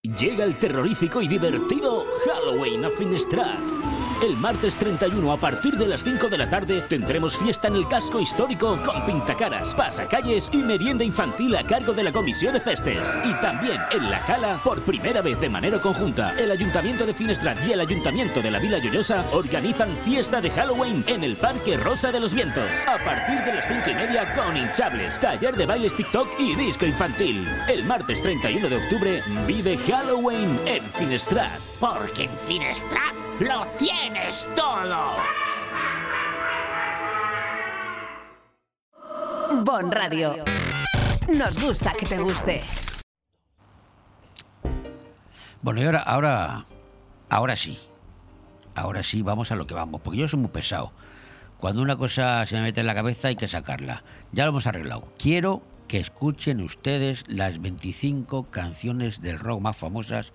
Llega el terrorífico y divertido Halloween a Finestrat. El martes 31 a partir de las 5 de la tarde tendremos fiesta en el casco histórico con pintacaras, pasacalles y merienda infantil a cargo de la Comisión de Festes. Y también en La Cala, por primera vez de manera conjunta, el Ayuntamiento de Finestrat y el Ayuntamiento de la Vila Lloyosa organizan fiesta de Halloween en el Parque Rosa de los Vientos. A partir de las 5 y media con hinchables, taller de bailes TikTok y disco infantil. El martes 31 de octubre vive Halloween en Finestrat.
Porque en Finestrat lo tienes todo.
Bon Radio. Nos gusta que te guste.
Bueno, y ahora, ahora, ahora sí. Ahora sí, vamos a lo que vamos, porque yo soy muy pesado. Cuando una cosa se me mete en la cabeza hay que sacarla. Ya lo hemos arreglado. Quiero que escuchen ustedes las 25 canciones del rock más famosas,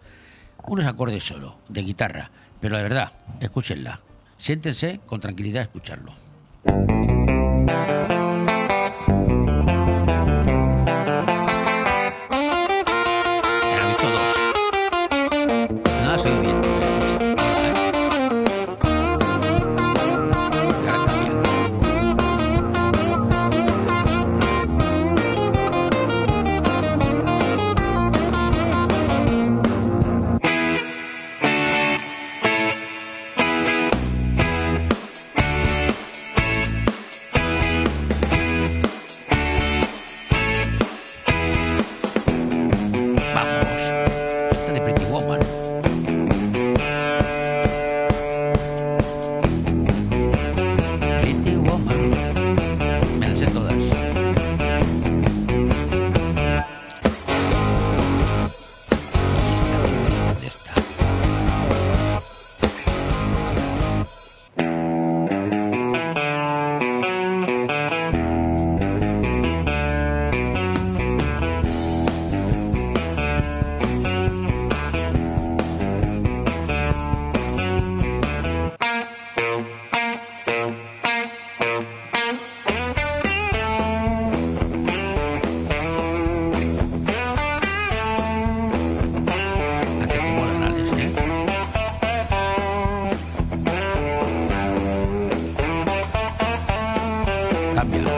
unos acordes solo, de guitarra. Pero de verdad, escúchenla. Siéntense con tranquilidad a escucharlo. cambia.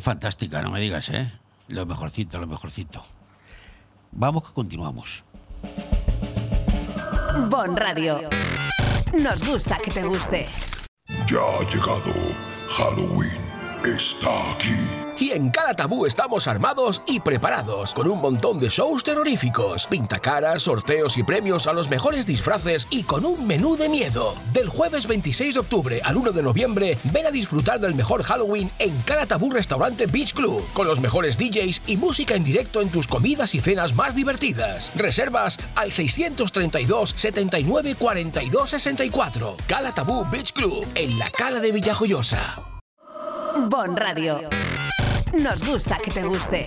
Fantástica, no me digas, ¿eh? Lo mejorcito, lo mejorcito. Vamos que continuamos.
Bon Radio. Nos gusta que te guste.
Ya ha llegado. Halloween está aquí.
Y en cada tabú estamos armados y preparados, con un montón de shows terroríficos, pintacaras, sorteos y premios a los mejores disfraces y con un menú de miedo. Del jueves 26 de octubre al 1 de noviembre, ven a disfrutar del mejor Halloween en cada tabú restaurante Beach Club, con los mejores DJs y música en directo en tus comidas y cenas más divertidas. Reservas al 632 79 42 64. Cala Tabú Beach Club, en la Cala de Villajoyosa.
Bon Radio. Nos gusta que te guste.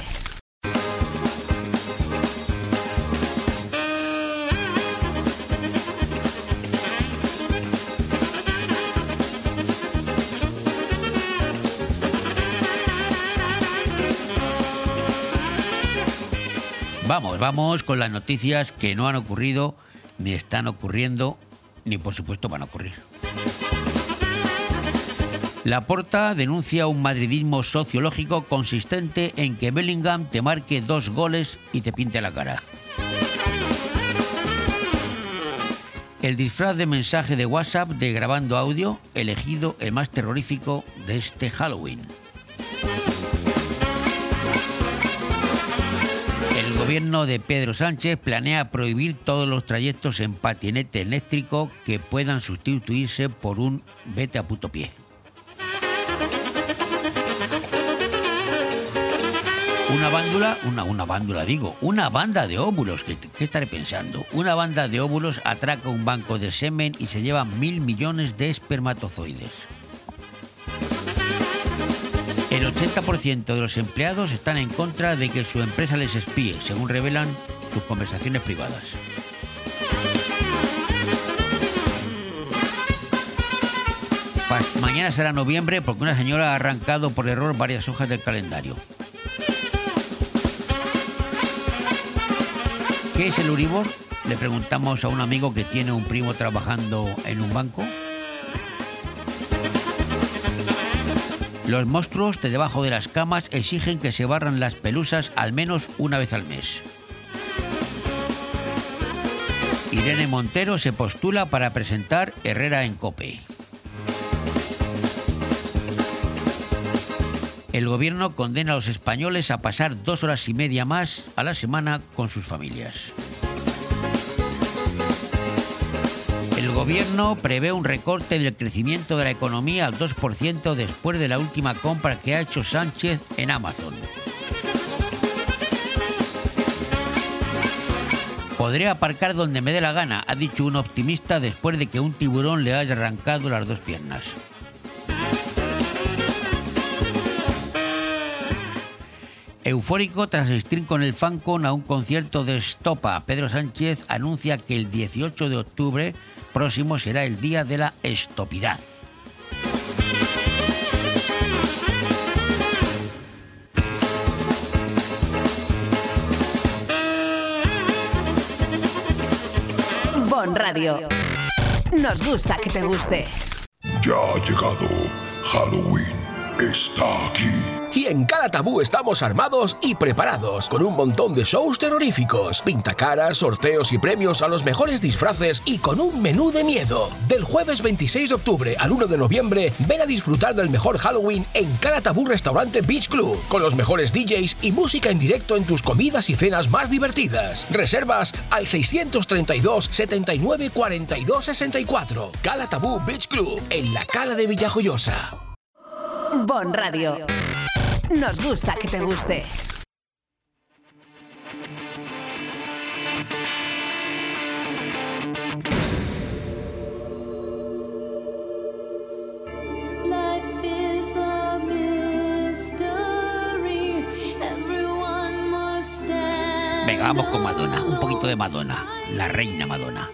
Vamos, vamos con las noticias que no han ocurrido, ni están ocurriendo, ni por supuesto van a ocurrir. La Porta denuncia un madridismo sociológico consistente en que Bellingham te marque dos goles y te pinte la cara. El disfraz de mensaje de WhatsApp de grabando audio elegido el más terrorífico de este Halloween. El gobierno de Pedro Sánchez planea prohibir todos los trayectos en patinete eléctrico que puedan sustituirse por un vete a puto pie. Una bándula, una, una bándula digo, una banda de óvulos, ¿qué, qué estaré pensando? Una banda de óvulos atraca un banco de semen y se lleva mil millones de espermatozoides. El 80% de los empleados están en contra de que su empresa les espíe, según revelan sus conversaciones privadas. Mañana será noviembre porque una señora ha arrancado por error varias hojas del calendario. ¿Qué es el Uribor? Le preguntamos a un amigo que tiene un primo trabajando en un banco. Los monstruos de debajo de las camas exigen que se barran las pelusas al menos una vez al mes. Irene Montero se postula para presentar Herrera en Cope. El gobierno condena a los españoles a pasar dos horas y media más a la semana con sus familias. El gobierno prevé un recorte del crecimiento de la economía al 2% después de la última compra que ha hecho Sánchez en Amazon. Podré aparcar donde me dé la gana, ha dicho un optimista después de que un tiburón le haya arrancado las dos piernas. Eufórico tras asistir con el Fancon a un concierto de Estopa, Pedro Sánchez anuncia que el 18 de octubre próximo será el día de la estopidad.
Bon Radio. Nos gusta que te guste.
Ya ha llegado. Halloween está aquí.
Y en cada tabú estamos armados y preparados, con un montón de shows terroríficos, pintacaras, sorteos y premios a los mejores disfraces y con un menú de miedo. Del jueves 26 de octubre al 1 de noviembre, ven a disfrutar del mejor Halloween en cada tabú restaurante Beach Club, con los mejores DJs y música en directo en tus comidas y cenas más divertidas. Reservas al 632 79 42 64. Cala Tabú Beach Club, en la Cala de Villajoyosa.
Bon Radio. Nos gusta que te guste.
Life is a mystery. Everyone must stand
Venga, vamos con Madonna, un poquito de Madonna, la reina Madonna.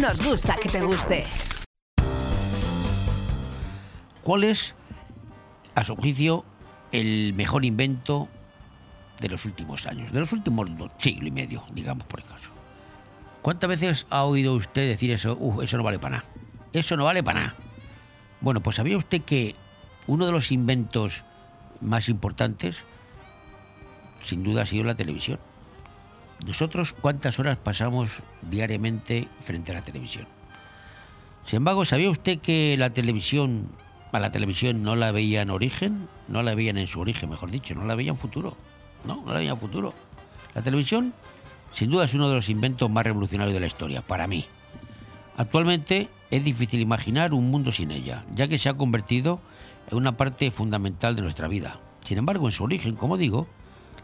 Nos gusta que te guste.
¿Cuál es, a su juicio, el mejor invento de los últimos años? De los últimos dos, siglo y medio, digamos por el caso. ¿Cuántas veces ha oído usted decir eso? "Uh, eso no vale para nada. Eso no vale para nada. Bueno, pues ¿sabía usted que uno de los inventos más importantes, sin duda, ha sido la televisión? Nosotros, ¿cuántas horas pasamos diariamente frente a la televisión? Sin embargo, ¿sabía usted que la televisión, a la televisión no la veía en origen? No la veían en su origen, mejor dicho, no la veían futuro. No, no la veían futuro. La televisión, sin duda, es uno de los inventos más revolucionarios de la historia, para mí. Actualmente es difícil imaginar un mundo sin ella, ya que se ha convertido en una parte fundamental de nuestra vida. Sin embargo, en su origen, como digo,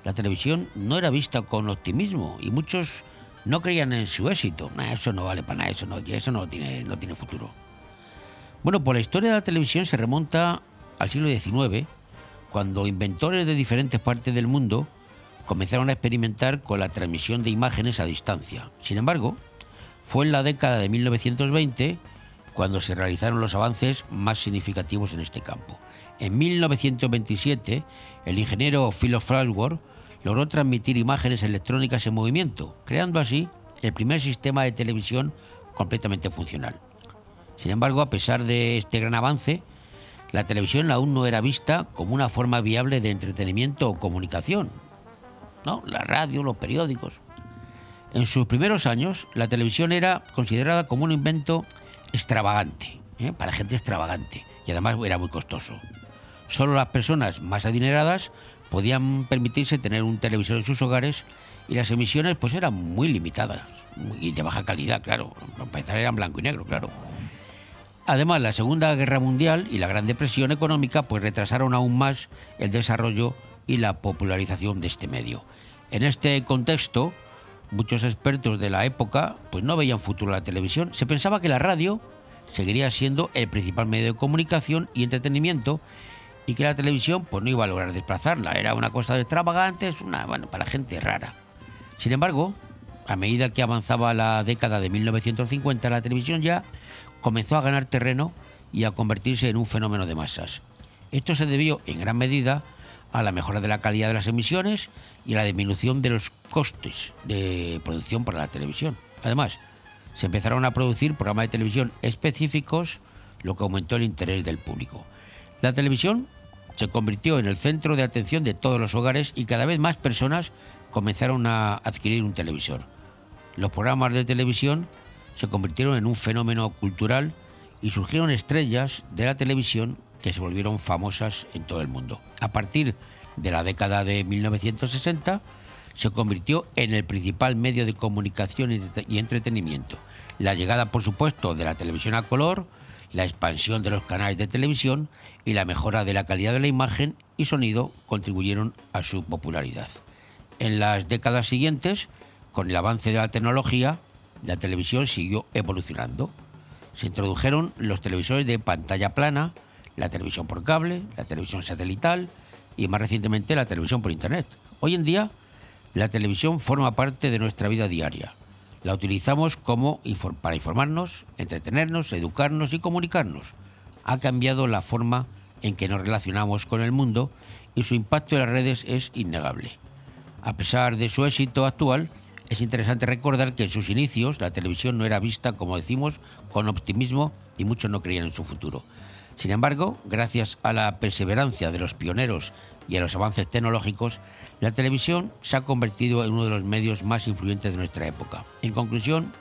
la televisión no era vista con optimismo y muchos no creían en su éxito. Eso no vale para nada, eso no, eso no, tiene, no tiene futuro. Bueno, pues la historia de la televisión se remonta al siglo XIX, cuando inventores de diferentes partes del mundo comenzaron a experimentar con la transmisión de imágenes a distancia. Sin embargo, fue en la década de 1920 cuando se realizaron los avances más significativos en este campo. En 1927, el ingeniero Philip Farnsworth logró transmitir imágenes electrónicas en movimiento, creando así el primer sistema de televisión completamente funcional. Sin embargo, a pesar de este gran avance, la televisión aún no era vista como una forma viable de entretenimiento o comunicación. ¿No? La radio, los periódicos. En sus primeros años, la televisión era considerada como un invento extravagante, ¿eh? para gente extravagante, y además era muy costoso. Solo las personas más adineradas podían permitirse tener un televisor en sus hogares y las emisiones pues eran muy limitadas y de baja calidad, claro. Para empezar eran blanco y negro, claro. Además, la Segunda Guerra Mundial y la Gran Depresión económica pues retrasaron aún más el desarrollo y la popularización de este medio. En este contexto, muchos expertos de la época pues no veían futuro la televisión. Se pensaba que la radio seguiría siendo el principal medio de comunicación y entretenimiento y que la televisión pues no iba a lograr desplazarla. Era una cosa de extravagante, una, bueno, para gente rara. Sin embargo, a medida que avanzaba la década de 1950, la televisión ya comenzó a ganar terreno y a convertirse en un fenómeno de masas. Esto se debió en gran medida a la mejora de la calidad de las emisiones y a la disminución de los costes de producción para la televisión. Además, se empezaron a producir programas de televisión específicos, lo que aumentó el interés del público. La televisión se convirtió en el centro de atención de todos los hogares y cada vez más personas comenzaron a adquirir un televisor. Los programas de televisión se convirtieron en un fenómeno cultural y surgieron estrellas de la televisión que se volvieron famosas en todo el mundo. A partir de la década de 1960 se convirtió en el principal medio de comunicación y entretenimiento. La llegada, por supuesto, de la televisión a color, la expansión de los canales de televisión y la mejora de la calidad de la imagen y sonido contribuyeron a su popularidad. En las décadas siguientes, con el avance de la tecnología, la televisión siguió evolucionando. Se introdujeron los televisores de pantalla plana, la televisión por cable, la televisión satelital y más recientemente la televisión por Internet. Hoy en día, la televisión forma parte de nuestra vida diaria. La utilizamos como para informarnos, entretenernos, educarnos y comunicarnos. Ha cambiado la forma en que nos relacionamos con el mundo y su impacto en las redes es innegable. A pesar de su éxito actual, es interesante recordar que en sus inicios la televisión no era vista, como decimos, con optimismo y muchos no creían en su futuro. Sin embargo, gracias a la perseverancia de los pioneros y a los avances tecnológicos, la televisión se ha convertido en uno de los medios más influyentes de nuestra época. En conclusión,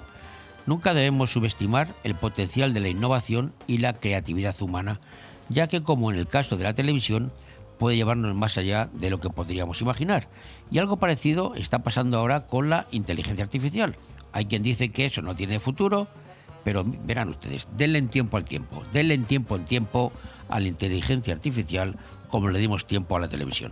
nunca debemos subestimar el potencial de la innovación y la creatividad humana, ya que como en el caso de la televisión, puede llevarnos más allá de lo que podríamos imaginar. Y algo parecido está pasando ahora con la inteligencia artificial. Hay quien dice que eso no tiene futuro, pero verán ustedes, denle en tiempo al tiempo, denle en tiempo en tiempo a la inteligencia artificial como le dimos tiempo a la televisión.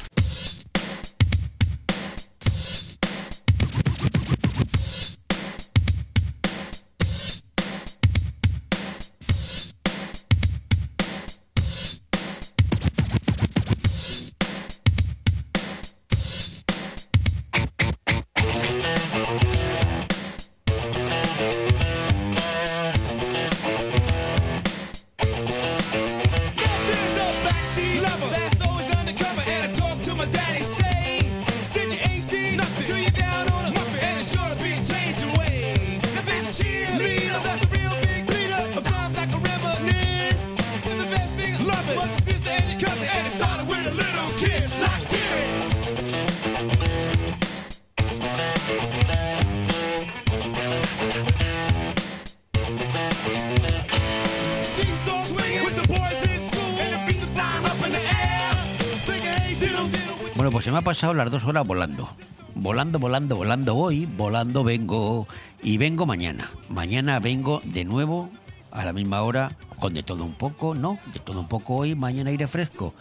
Pasado las dos horas volando. Volando, volando, volando hoy, volando vengo y vengo mañana. Mañana vengo de nuevo a la misma hora con de todo un poco, ¿no? De todo un poco hoy, mañana aire fresco.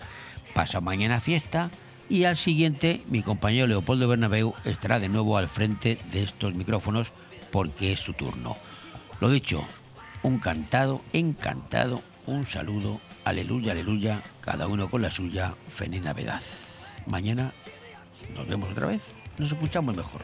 Pasa mañana fiesta y al siguiente mi compañero Leopoldo Bernabeu estará de nuevo al frente de estos micrófonos porque es su turno. Lo dicho, un cantado, encantado, un saludo, aleluya, aleluya, cada uno con la suya, feliz Navidad. Mañana nos vemos otra vez, nos escuchamos mejor.